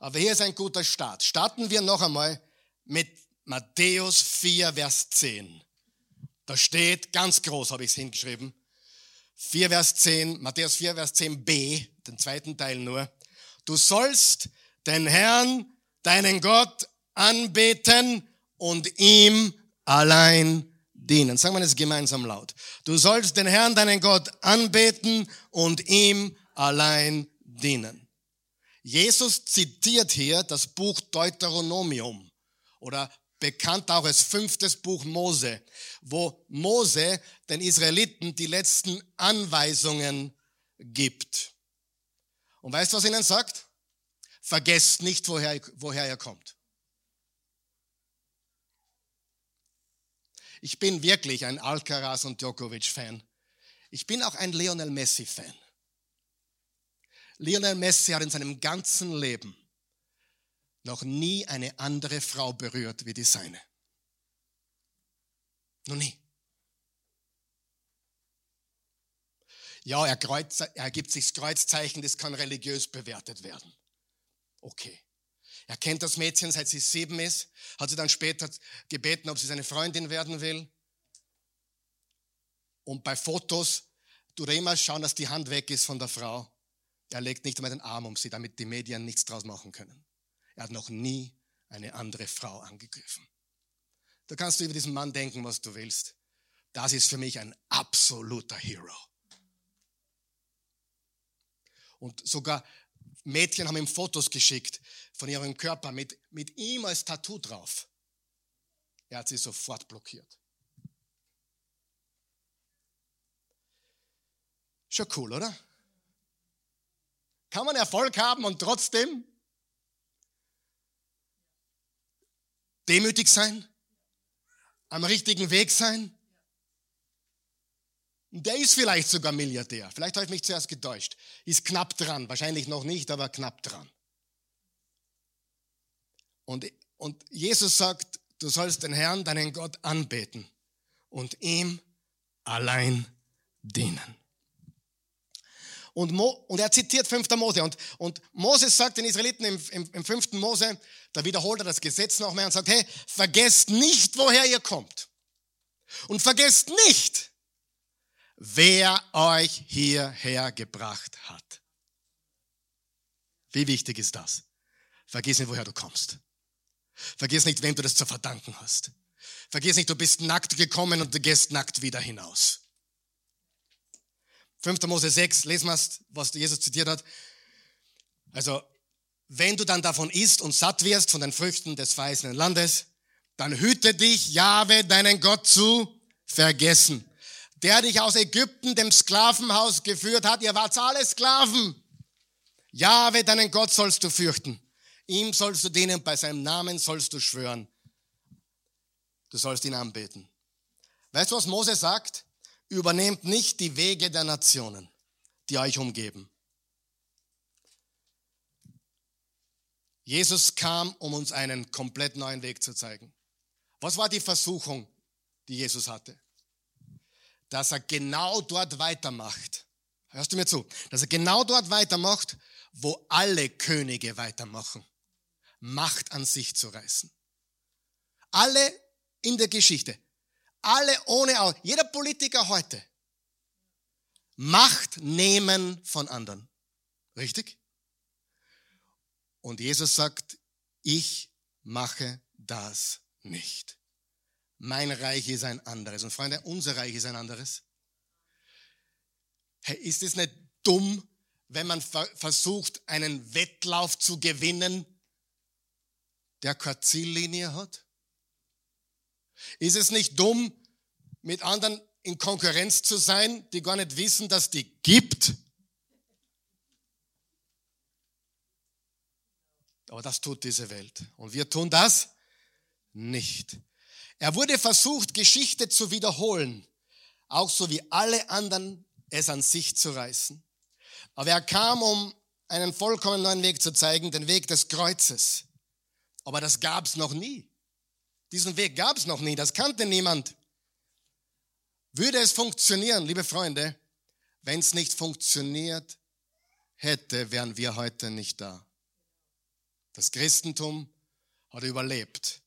Aber hier ist ein guter Start. Starten wir noch einmal mit Matthäus 4, Vers 10. Da steht, ganz groß habe ich es hingeschrieben, 4, Vers 10, Matthäus 4, Vers 10b, den zweiten Teil nur. Du sollst den Herrn, deinen Gott, anbeten und ihm allein dienen. Sagen wir das gemeinsam laut. Du sollst den Herrn, deinen Gott, anbeten und ihm allein dienen. Jesus zitiert hier das Buch Deuteronomium oder bekannt auch als fünftes Buch Mose, wo Mose den Israeliten die letzten Anweisungen gibt. Und weißt du, was ihnen sagt? Vergesst nicht, woher, woher ihr kommt. Ich bin wirklich ein Alcaraz und Djokovic-Fan. Ich bin auch ein Lionel Messi-Fan. Lionel Messi hat in seinem ganzen Leben noch nie eine andere Frau berührt wie die seine. Noch nie. Ja, er, kreuz, er gibt sich das Kreuzzeichen, das kann religiös bewertet werden. Okay. Er kennt das Mädchen, seit sie sieben ist, hat sie dann später gebeten, ob sie seine Freundin werden will. Und bei Fotos tut er immer schauen, dass die Hand weg ist von der Frau. Er legt nicht einmal den Arm um sie, damit die Medien nichts draus machen können. Er hat noch nie eine andere Frau angegriffen. Da kannst du über diesen Mann denken, was du willst. Das ist für mich ein absoluter Hero. Und sogar Mädchen haben ihm Fotos geschickt von ihrem Körper mit, mit ihm als Tattoo drauf. Er hat sie sofort blockiert. Schon cool, oder? Kann man Erfolg haben und trotzdem Demütig sein? Am richtigen Weg sein? Der ist vielleicht sogar Milliardär. Vielleicht habe ich mich zuerst getäuscht. Ist knapp dran. Wahrscheinlich noch nicht, aber knapp dran. Und, und Jesus sagt, du sollst den Herrn, deinen Gott anbeten und ihm allein dienen. Und, Mo, und er zitiert 5. Mose. Und, und Moses sagt den Israeliten im, im, im 5. Mose, da wiederholt er das Gesetz noch mehr und sagt, hey, vergesst nicht, woher ihr kommt. Und vergesst nicht, wer euch hierher gebracht hat. Wie wichtig ist das? Vergiss nicht, woher du kommst. Vergiss nicht, wem du das zu verdanken hast. Vergiss nicht, du bist nackt gekommen und du gehst nackt wieder hinaus. 5. Mose 6, lesen wir was Jesus zitiert hat. Also, wenn du dann davon isst und satt wirst von den Früchten des verheißenen Landes, dann hüte dich, Jahwe, deinen Gott zu vergessen. Der dich aus Ägypten, dem Sklavenhaus geführt hat. Ihr wart alle Sklaven. Jahwe, deinen Gott sollst du fürchten. Ihm sollst du dienen, bei seinem Namen sollst du schwören. Du sollst ihn anbeten. Weißt du, was Mose sagt? Übernehmt nicht die Wege der Nationen, die euch umgeben. Jesus kam, um uns einen komplett neuen Weg zu zeigen. Was war die Versuchung, die Jesus hatte? Dass er genau dort weitermacht. Hörst du mir zu? Dass er genau dort weitermacht, wo alle Könige weitermachen. Macht an sich zu reißen. Alle in der Geschichte. Alle ohne Augen. Jeder Politiker heute. Macht nehmen von anderen. Richtig? Und Jesus sagt, ich mache das nicht. Mein Reich ist ein anderes. Und Freunde, unser Reich ist ein anderes. Hey, ist es nicht dumm, wenn man versucht, einen Wettlauf zu gewinnen, der keine Ziellinie hat? Ist es nicht dumm, mit anderen in Konkurrenz zu sein, die gar nicht wissen, dass die gibt? Aber das tut diese Welt. Und wir tun das nicht. Er wurde versucht, Geschichte zu wiederholen, auch so wie alle anderen es an sich zu reißen. Aber er kam, um einen vollkommen neuen Weg zu zeigen, den Weg des Kreuzes. Aber das gab es noch nie. Diesen Weg gab es noch nie, das kannte niemand. Würde es funktionieren, liebe Freunde, wenn es nicht funktioniert hätte, wären wir heute nicht da. Das Christentum hat überlebt,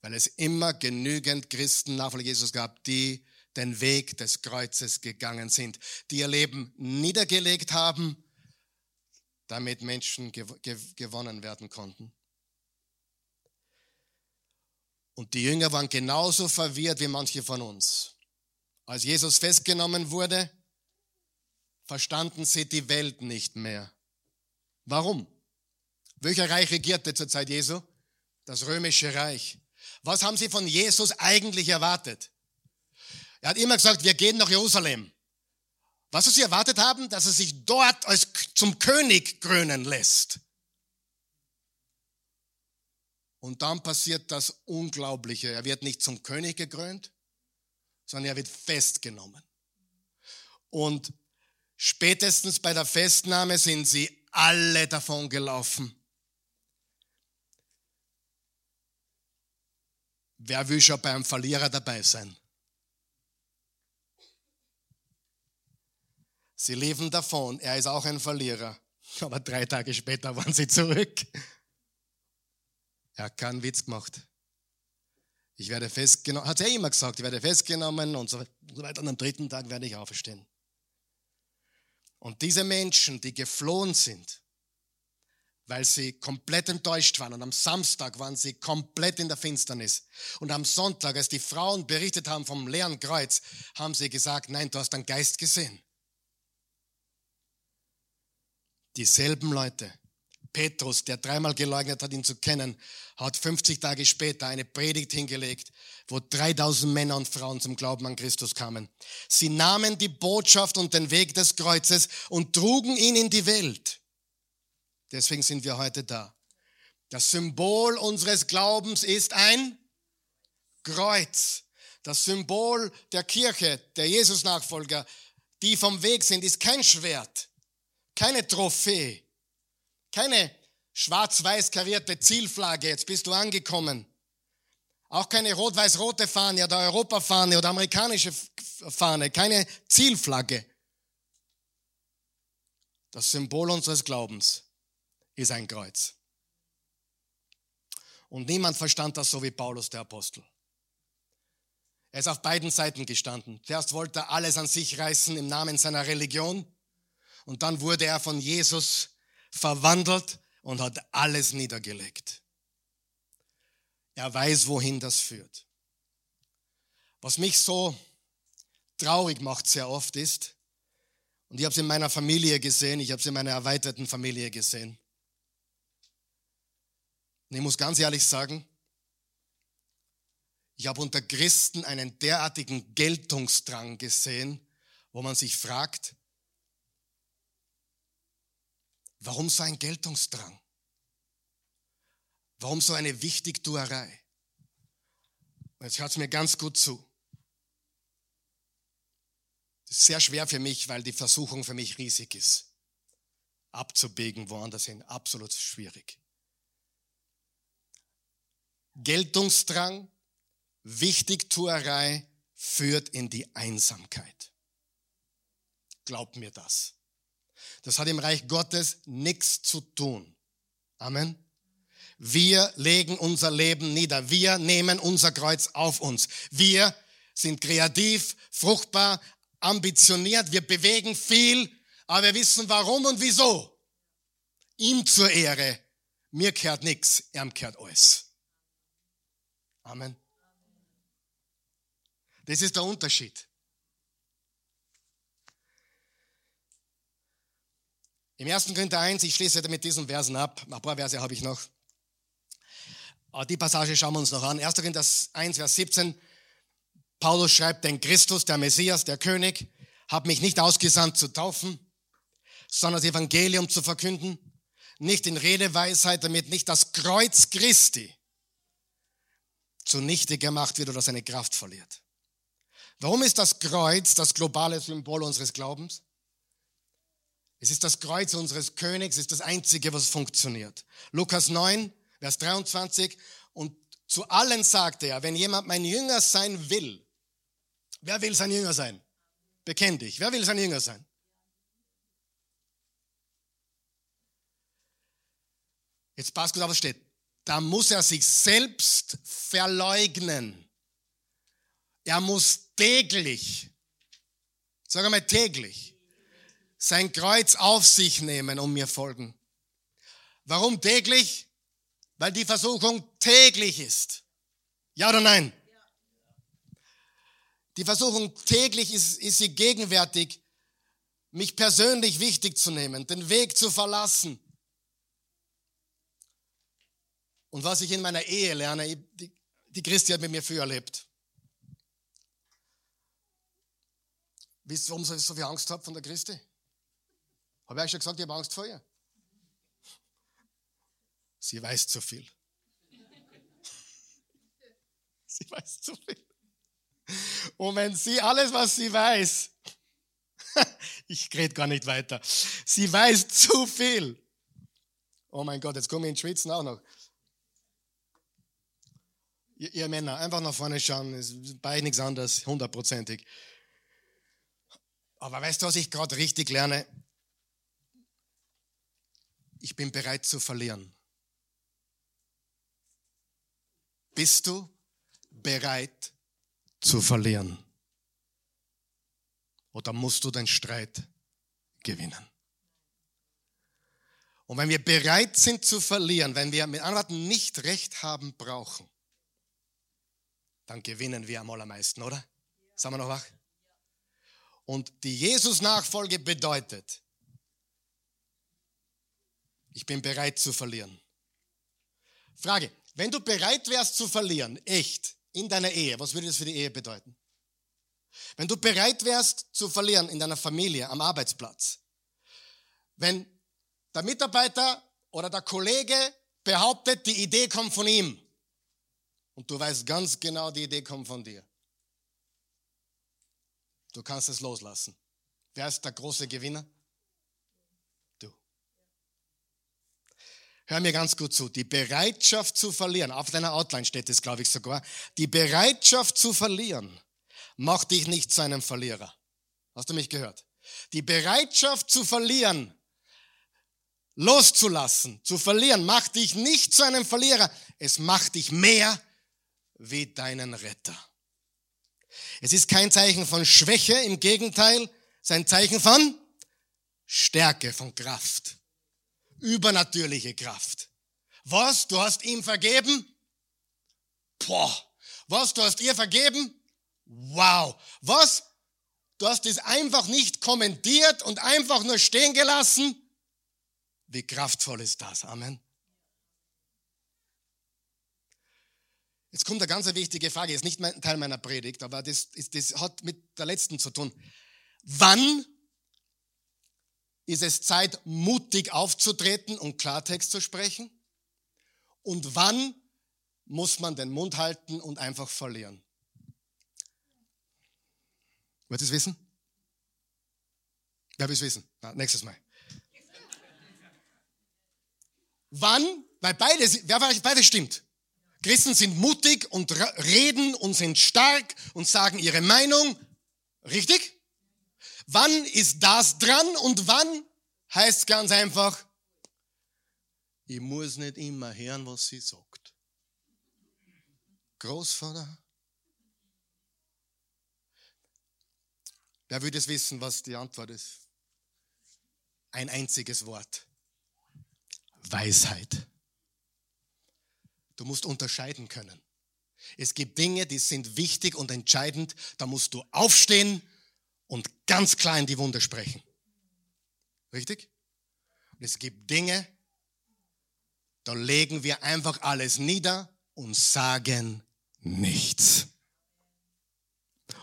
weil es immer genügend Christen, Nachfolger Jesus gab, die den Weg des Kreuzes gegangen sind, die ihr Leben niedergelegt haben, damit Menschen gewonnen werden konnten. Und die Jünger waren genauso verwirrt wie manche von uns. Als Jesus festgenommen wurde, verstanden sie die Welt nicht mehr. Warum? Welcher Reich regierte zur Zeit Jesu? Das römische Reich. Was haben sie von Jesus eigentlich erwartet? Er hat immer gesagt, wir gehen nach Jerusalem. Was sie erwartet haben, dass er sich dort als zum König krönen lässt. Und dann passiert das Unglaubliche. Er wird nicht zum König gekrönt, sondern er wird festgenommen. Und spätestens bei der Festnahme sind sie alle davon gelaufen. Wer will schon beim Verlierer dabei sein? Sie liefen davon, er ist auch ein Verlierer. Aber drei Tage später waren sie zurück. Er hat keinen Witz gemacht. Ich werde festgenommen, hat er immer gesagt, ich werde festgenommen und so weiter. Und am dritten Tag werde ich auferstehen. Und diese Menschen, die geflohen sind, weil sie komplett enttäuscht waren. Und am Samstag waren sie komplett in der Finsternis. Und am Sonntag, als die Frauen berichtet haben vom leeren Kreuz, haben sie gesagt, nein, du hast einen Geist gesehen. Dieselben Leute. Petrus, der dreimal geleugnet hat, ihn zu kennen, hat 50 Tage später eine Predigt hingelegt, wo 3000 Männer und Frauen zum Glauben an Christus kamen. Sie nahmen die Botschaft und den Weg des Kreuzes und trugen ihn in die Welt. Deswegen sind wir heute da. Das Symbol unseres Glaubens ist ein Kreuz. Das Symbol der Kirche, der Jesus-Nachfolger, die vom Weg sind, ist kein Schwert keine Trophäe, keine schwarz-weiß karierte Zielflagge, jetzt bist du angekommen. Auch keine rot-weiß-rote Fahne oder Europafahne oder amerikanische Fahne, keine Zielflagge. Das Symbol unseres Glaubens ist ein Kreuz. Und niemand verstand das so wie Paulus der Apostel. Er ist auf beiden Seiten gestanden. Zuerst wollte er alles an sich reißen im Namen seiner Religion. Und dann wurde er von Jesus verwandelt und hat alles niedergelegt. Er weiß, wohin das führt. Was mich so traurig macht sehr oft ist, und ich habe es in meiner Familie gesehen, ich habe es in meiner erweiterten Familie gesehen. Und ich muss ganz ehrlich sagen, ich habe unter Christen einen derartigen Geltungsdrang gesehen, wo man sich fragt, Warum so ein Geltungsdrang? Warum so eine Wichtigtuerei? Jetzt hört es mir ganz gut zu. Das ist sehr schwer für mich, weil die Versuchung für mich riesig ist. Abzubiegen woanders hin, absolut schwierig. Geltungsdrang, Wichtigtuerei führt in die Einsamkeit. Glaub mir das. Das hat im Reich Gottes nichts zu tun. Amen. Wir legen unser Leben nieder. Wir nehmen unser Kreuz auf uns. Wir sind kreativ, fruchtbar, ambitioniert. Wir bewegen viel, aber wir wissen warum und wieso. Ihm zur Ehre. Mir kehrt nichts, er kehrt alles. Amen. Das ist der Unterschied. Im 1. Korinther 1, ich schließe mit diesen Versen ab, ein paar Verse habe ich noch. Ah, die Passage schauen wir uns noch an. 1. Korinther 1, Vers 17. Paulus schreibt, denn Christus, der Messias, der König, hat mich nicht ausgesandt zu taufen, sondern das Evangelium zu verkünden, nicht in Redeweisheit, damit nicht das Kreuz Christi zunichte gemacht wird oder seine Kraft verliert. Warum ist das Kreuz das globale Symbol unseres Glaubens? Es ist das Kreuz unseres Königs, es ist das Einzige, was funktioniert. Lukas 9, Vers 23. Und zu allen sagte er, wenn jemand mein Jünger sein will, wer will sein Jünger sein? Bekenn dich. Wer will sein Jünger sein? Jetzt passt gut auf, was steht. Da muss er sich selbst verleugnen. Er muss täglich, sag einmal täglich, sein Kreuz auf sich nehmen und mir folgen. Warum täglich? weil die Versuchung täglich ist. Ja oder nein? Die Versuchung täglich ist, ist sie gegenwärtig, mich persönlich wichtig zu nehmen, den Weg zu verlassen. Und was ich in meiner Ehe lerne, die, die Christi hat mit mir früher erlebt. Wisst ihr, warum ich so viel Angst habe von der Christi? Habe ich euch schon gesagt, ich habe Angst vor ihr? Sie weiß zu viel. <laughs> Sie weiß zu viel. Und wenn sie alles, was sie weiß, <laughs> ich rede gar nicht weiter, sie weiß zu viel. Oh mein Gott, jetzt komme ich in Schwitzen auch noch. Ihr, ihr Männer, einfach nach vorne schauen, ist bei nichts anderes, hundertprozentig. Aber weißt du, was ich gerade richtig lerne? Ich bin bereit zu verlieren. Bist du bereit zu verlieren? Oder musst du den Streit gewinnen? Und wenn wir bereit sind zu verlieren, wenn wir mit anderen nicht recht haben brauchen, dann gewinnen wir am allermeisten, oder? Sagen wir noch wach? Und die Jesus-Nachfolge bedeutet, ich bin bereit zu verlieren. Frage, wenn du bereit wärst zu verlieren, echt, in deiner Ehe, was würde das für die Ehe bedeuten? Wenn du bereit wärst zu verlieren in deiner Familie, am Arbeitsplatz, wenn der Mitarbeiter oder der Kollege behauptet, die Idee kommt von ihm und du weißt ganz genau, die Idee kommt von dir. Du kannst es loslassen. Wer ist der große Gewinner? Hör mir ganz gut zu. Die Bereitschaft zu verlieren, auf deiner Outline steht es, glaube ich sogar, die Bereitschaft zu verlieren macht dich nicht zu einem Verlierer. Hast du mich gehört? Die Bereitschaft zu verlieren, loszulassen, zu verlieren, macht dich nicht zu einem Verlierer. Es macht dich mehr wie deinen Retter. Es ist kein Zeichen von Schwäche, im Gegenteil, es ist ein Zeichen von Stärke, von Kraft übernatürliche Kraft. Was? Du hast ihm vergeben? Boah. Was? Du hast ihr vergeben? Wow. Was? Du hast es einfach nicht kommentiert und einfach nur stehen gelassen? Wie kraftvoll ist das? Amen. Jetzt kommt eine ganz wichtige Frage, ist nicht Teil meiner Predigt, aber das, ist, das hat mit der letzten zu tun. Wann ist es Zeit, mutig aufzutreten und Klartext zu sprechen? Und wann muss man den Mund halten und einfach verlieren? Wollt ihr es wissen? Wer will es wissen? Na, nächstes Mal. Wann? Weil beides, wer beides stimmt. Christen sind mutig und reden und sind stark und sagen ihre Meinung. Richtig? Wann ist das dran und wann heißt ganz einfach, ich muss nicht immer hören, was sie sagt. Großvater, wer würde es wissen, was die Antwort ist? Ein einziges Wort. Weisheit. Du musst unterscheiden können. Es gibt Dinge, die sind wichtig und entscheidend. Da musst du aufstehen und ganz klar in die Wunde sprechen. Richtig? Und es gibt Dinge, da legen wir einfach alles nieder und sagen nichts.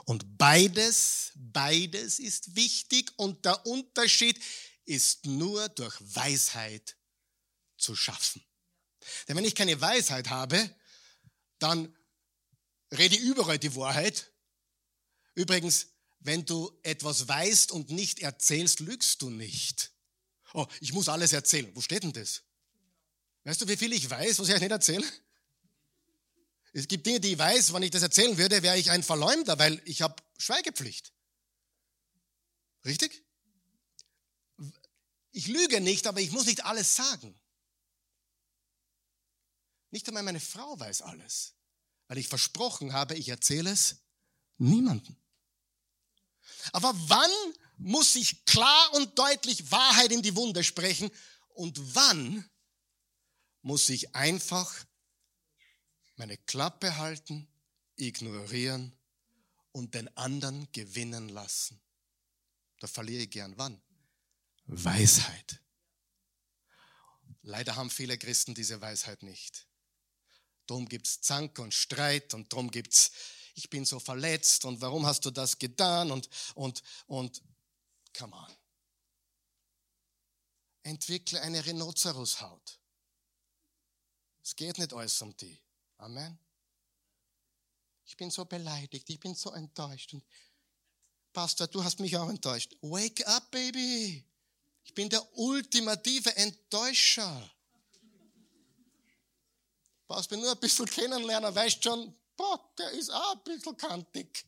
Und beides, beides ist wichtig und der Unterschied ist nur durch Weisheit zu schaffen. Denn wenn ich keine Weisheit habe, dann rede ich überall die Wahrheit. Übrigens, wenn du etwas weißt und nicht erzählst, lügst du nicht. Oh, ich muss alles erzählen. Wo steht denn das? Weißt du, wie viel ich weiß, was ich euch nicht erzähle? Es gibt Dinge, die ich weiß, wenn ich das erzählen würde, wäre ich ein Verleumder, weil ich habe Schweigepflicht. Richtig? Ich lüge nicht, aber ich muss nicht alles sagen. Nicht einmal meine Frau weiß alles, weil ich versprochen habe, ich erzähle es niemandem. Aber wann muss ich klar und deutlich Wahrheit in die Wunde sprechen und wann muss ich einfach meine Klappe halten, ignorieren und den anderen gewinnen lassen? Da verliere ich gern wann? Weisheit. Leider haben viele Christen diese Weisheit nicht. Drum gibt's Zank und Streit und drum gibt's, ich bin so verletzt und warum hast du das getan und, und, und, come on. Entwickle eine Rhinoceroshaut. Es geht nicht alles um die. Amen. Ich bin so beleidigt, ich bin so enttäuscht. Und Pastor, du hast mich auch enttäuscht. Wake up, Baby. Ich bin der ultimative Enttäuscher brauchst mich nur ein bisschen kennenlernen, weißt schon, boah, der ist auch ein bisschen kantig.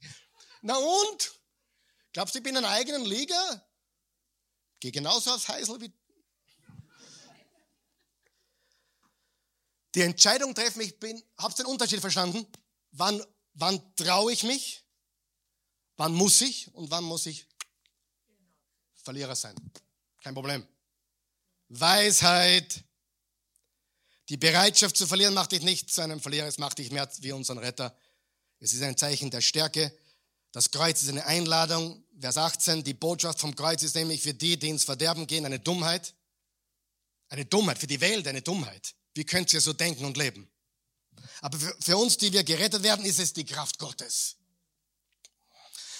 Na und? Glaubst du, ich bin in einer eigenen Liga? Geh genauso aufs Heisel wie. Die Entscheidung treffen, ich bin, ihr den Unterschied verstanden? Wann, wann traue ich mich? Wann muss ich? Und wann muss ich Verlierer sein? Kein Problem. Weisheit die Bereitschaft zu verlieren macht dich nicht zu einem Verlierer, es macht dich mehr wie unseren Retter. Es ist ein Zeichen der Stärke. Das Kreuz ist eine Einladung. Vers 18, die Botschaft vom Kreuz ist nämlich für die, die ins Verderben gehen, eine Dummheit. Eine Dummheit, für die Welt eine Dummheit. Wie könnt ihr so denken und leben? Aber für uns, die wir gerettet werden, ist es die Kraft Gottes.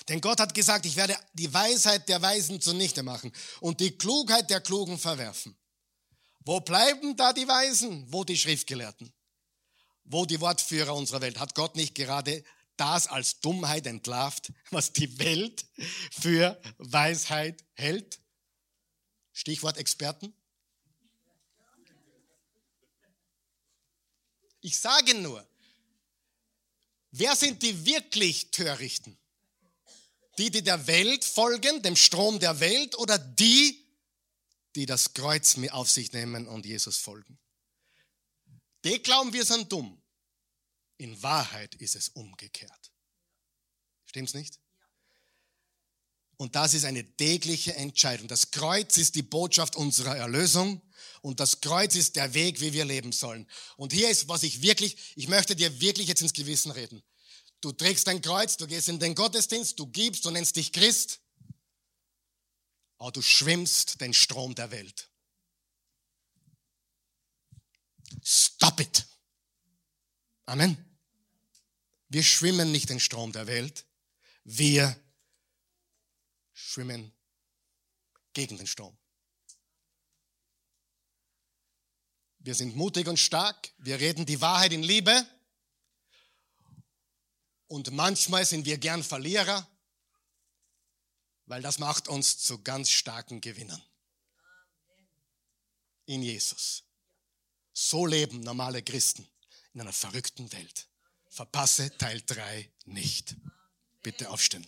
Denn Gott hat gesagt, ich werde die Weisheit der Weisen zunichte machen und die Klugheit der Klugen verwerfen. Wo bleiben da die Weisen? Wo die Schriftgelehrten? Wo die Wortführer unserer Welt? Hat Gott nicht gerade das als Dummheit entlarvt, was die Welt für Weisheit hält? Stichwort Experten. Ich sage nur, wer sind die wirklich Törichten? Die, die der Welt folgen, dem Strom der Welt oder die, die das Kreuz auf sich nehmen und Jesus folgen. Die glauben, wir sind dumm. In Wahrheit ist es umgekehrt. Stimmt's nicht? Und das ist eine tägliche Entscheidung. Das Kreuz ist die Botschaft unserer Erlösung und das Kreuz ist der Weg, wie wir leben sollen. Und hier ist, was ich wirklich, ich möchte dir wirklich jetzt ins Gewissen reden. Du trägst dein Kreuz, du gehst in den Gottesdienst, du gibst, du nennst dich Christ aber du schwimmst den Strom der Welt. Stop it. Amen. Wir schwimmen nicht den Strom der Welt, wir schwimmen gegen den Strom. Wir sind mutig und stark, wir reden die Wahrheit in Liebe und manchmal sind wir gern Verlierer, weil das macht uns zu ganz starken Gewinnern. In Jesus. So leben normale Christen in einer verrückten Welt. Verpasse Teil 3 nicht. Bitte aufstehen.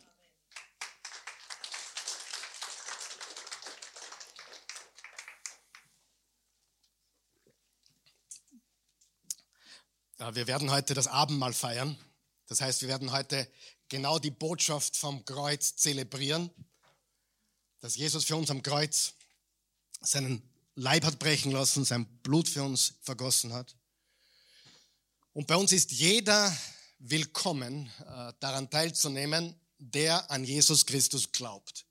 Wir werden heute das Abendmahl feiern. Das heißt, wir werden heute genau die Botschaft vom Kreuz zelebrieren, dass Jesus für uns am Kreuz seinen Leib hat brechen lassen, sein Blut für uns vergossen hat. Und bei uns ist jeder willkommen, äh, daran teilzunehmen, der an Jesus Christus glaubt.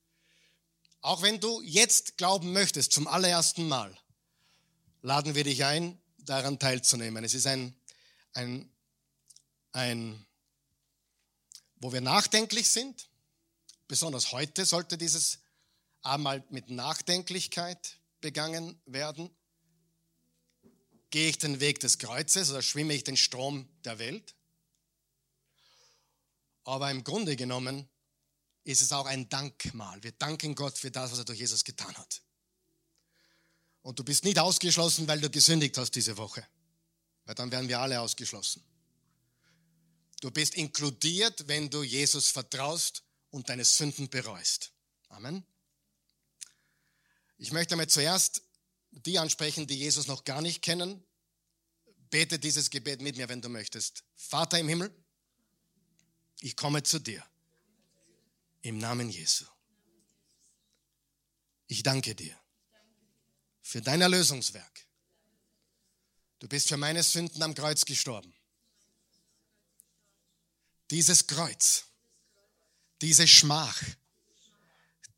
Auch wenn du jetzt glauben möchtest, zum allerersten Mal, laden wir dich ein, daran teilzunehmen. Es ist ein ein, ein, wo wir nachdenklich sind. Besonders heute sollte dieses Abendmahl mit Nachdenklichkeit begangen werden. Gehe ich den Weg des Kreuzes oder schwimme ich den Strom der Welt? Aber im Grunde genommen ist es auch ein Dankmal. Wir danken Gott für das, was er durch Jesus getan hat. Und du bist nicht ausgeschlossen, weil du gesündigt hast diese Woche weil dann werden wir alle ausgeschlossen. Du bist inkludiert, wenn du Jesus vertraust und deine Sünden bereust. Amen. Ich möchte mal zuerst die ansprechen, die Jesus noch gar nicht kennen. Bete dieses Gebet mit mir, wenn du möchtest. Vater im Himmel, ich komme zu dir. Im Namen Jesu. Ich danke dir für dein Erlösungswerk. Du bist für meine Sünden am Kreuz gestorben. Dieses Kreuz, diese Schmach,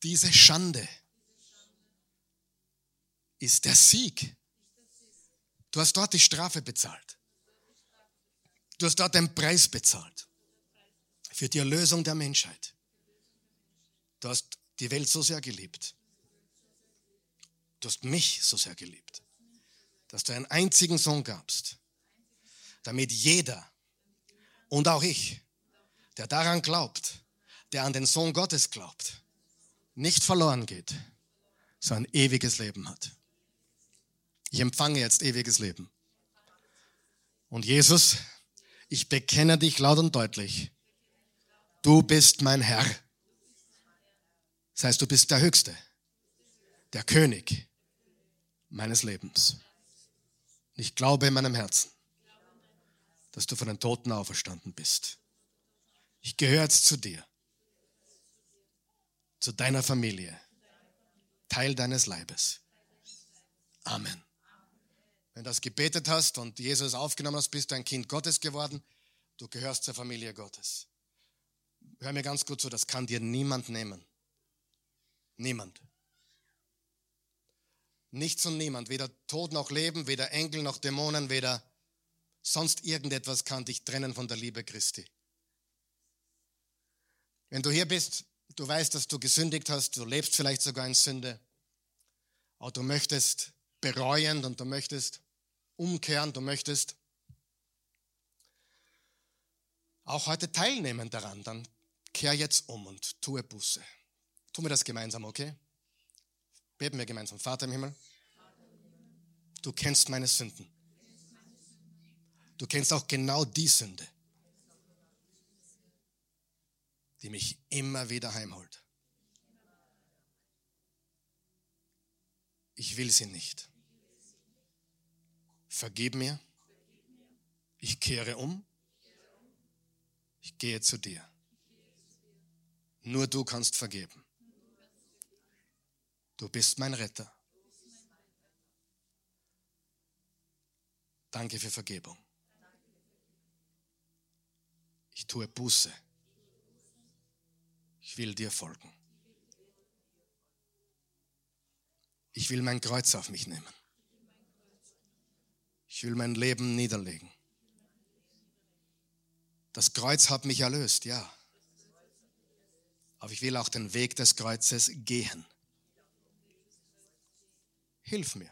diese Schande ist der Sieg. Du hast dort die Strafe bezahlt. Du hast dort den Preis bezahlt für die Erlösung der Menschheit. Du hast die Welt so sehr geliebt. Du hast mich so sehr geliebt dass du einen einzigen Sohn gabst, damit jeder und auch ich, der daran glaubt, der an den Sohn Gottes glaubt, nicht verloren geht, sondern ewiges Leben hat. Ich empfange jetzt ewiges Leben. Und Jesus, ich bekenne dich laut und deutlich. Du bist mein Herr. Das heißt, du bist der Höchste, der König meines Lebens. Ich glaube in meinem Herzen, dass du von den Toten auferstanden bist. Ich gehöre jetzt zu dir, zu deiner Familie, Teil deines Leibes. Amen. Wenn du das gebetet hast und Jesus aufgenommen hast, bist du ein Kind Gottes geworden. Du gehörst zur Familie Gottes. Hör mir ganz gut zu, das kann dir niemand nehmen. Niemand. Nichts und niemand, weder Tod noch Leben, weder Engel noch Dämonen, weder sonst irgendetwas kann dich trennen von der Liebe Christi. Wenn du hier bist, du weißt, dass du gesündigt hast, du lebst vielleicht sogar in Sünde, aber du möchtest bereuen und du möchtest umkehren, du möchtest auch heute teilnehmen daran, dann kehr jetzt um und tue Buße. Tun wir das gemeinsam, okay? Beten wir gemeinsam. Vater im Himmel, du kennst meine Sünden. Du kennst auch genau die Sünde, die mich immer wieder heimholt. Ich will sie nicht. Vergib mir. Ich kehre um. Ich gehe zu dir. Nur du kannst vergeben. Du bist mein Retter. Danke für Vergebung. Ich tue Buße. Ich will dir folgen. Ich will mein Kreuz auf mich nehmen. Ich will mein Leben niederlegen. Das Kreuz hat mich erlöst, ja. Aber ich will auch den Weg des Kreuzes gehen. Hilf mir.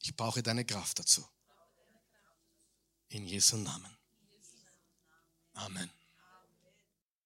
Ich brauche deine Kraft dazu. In Jesu Namen. Amen.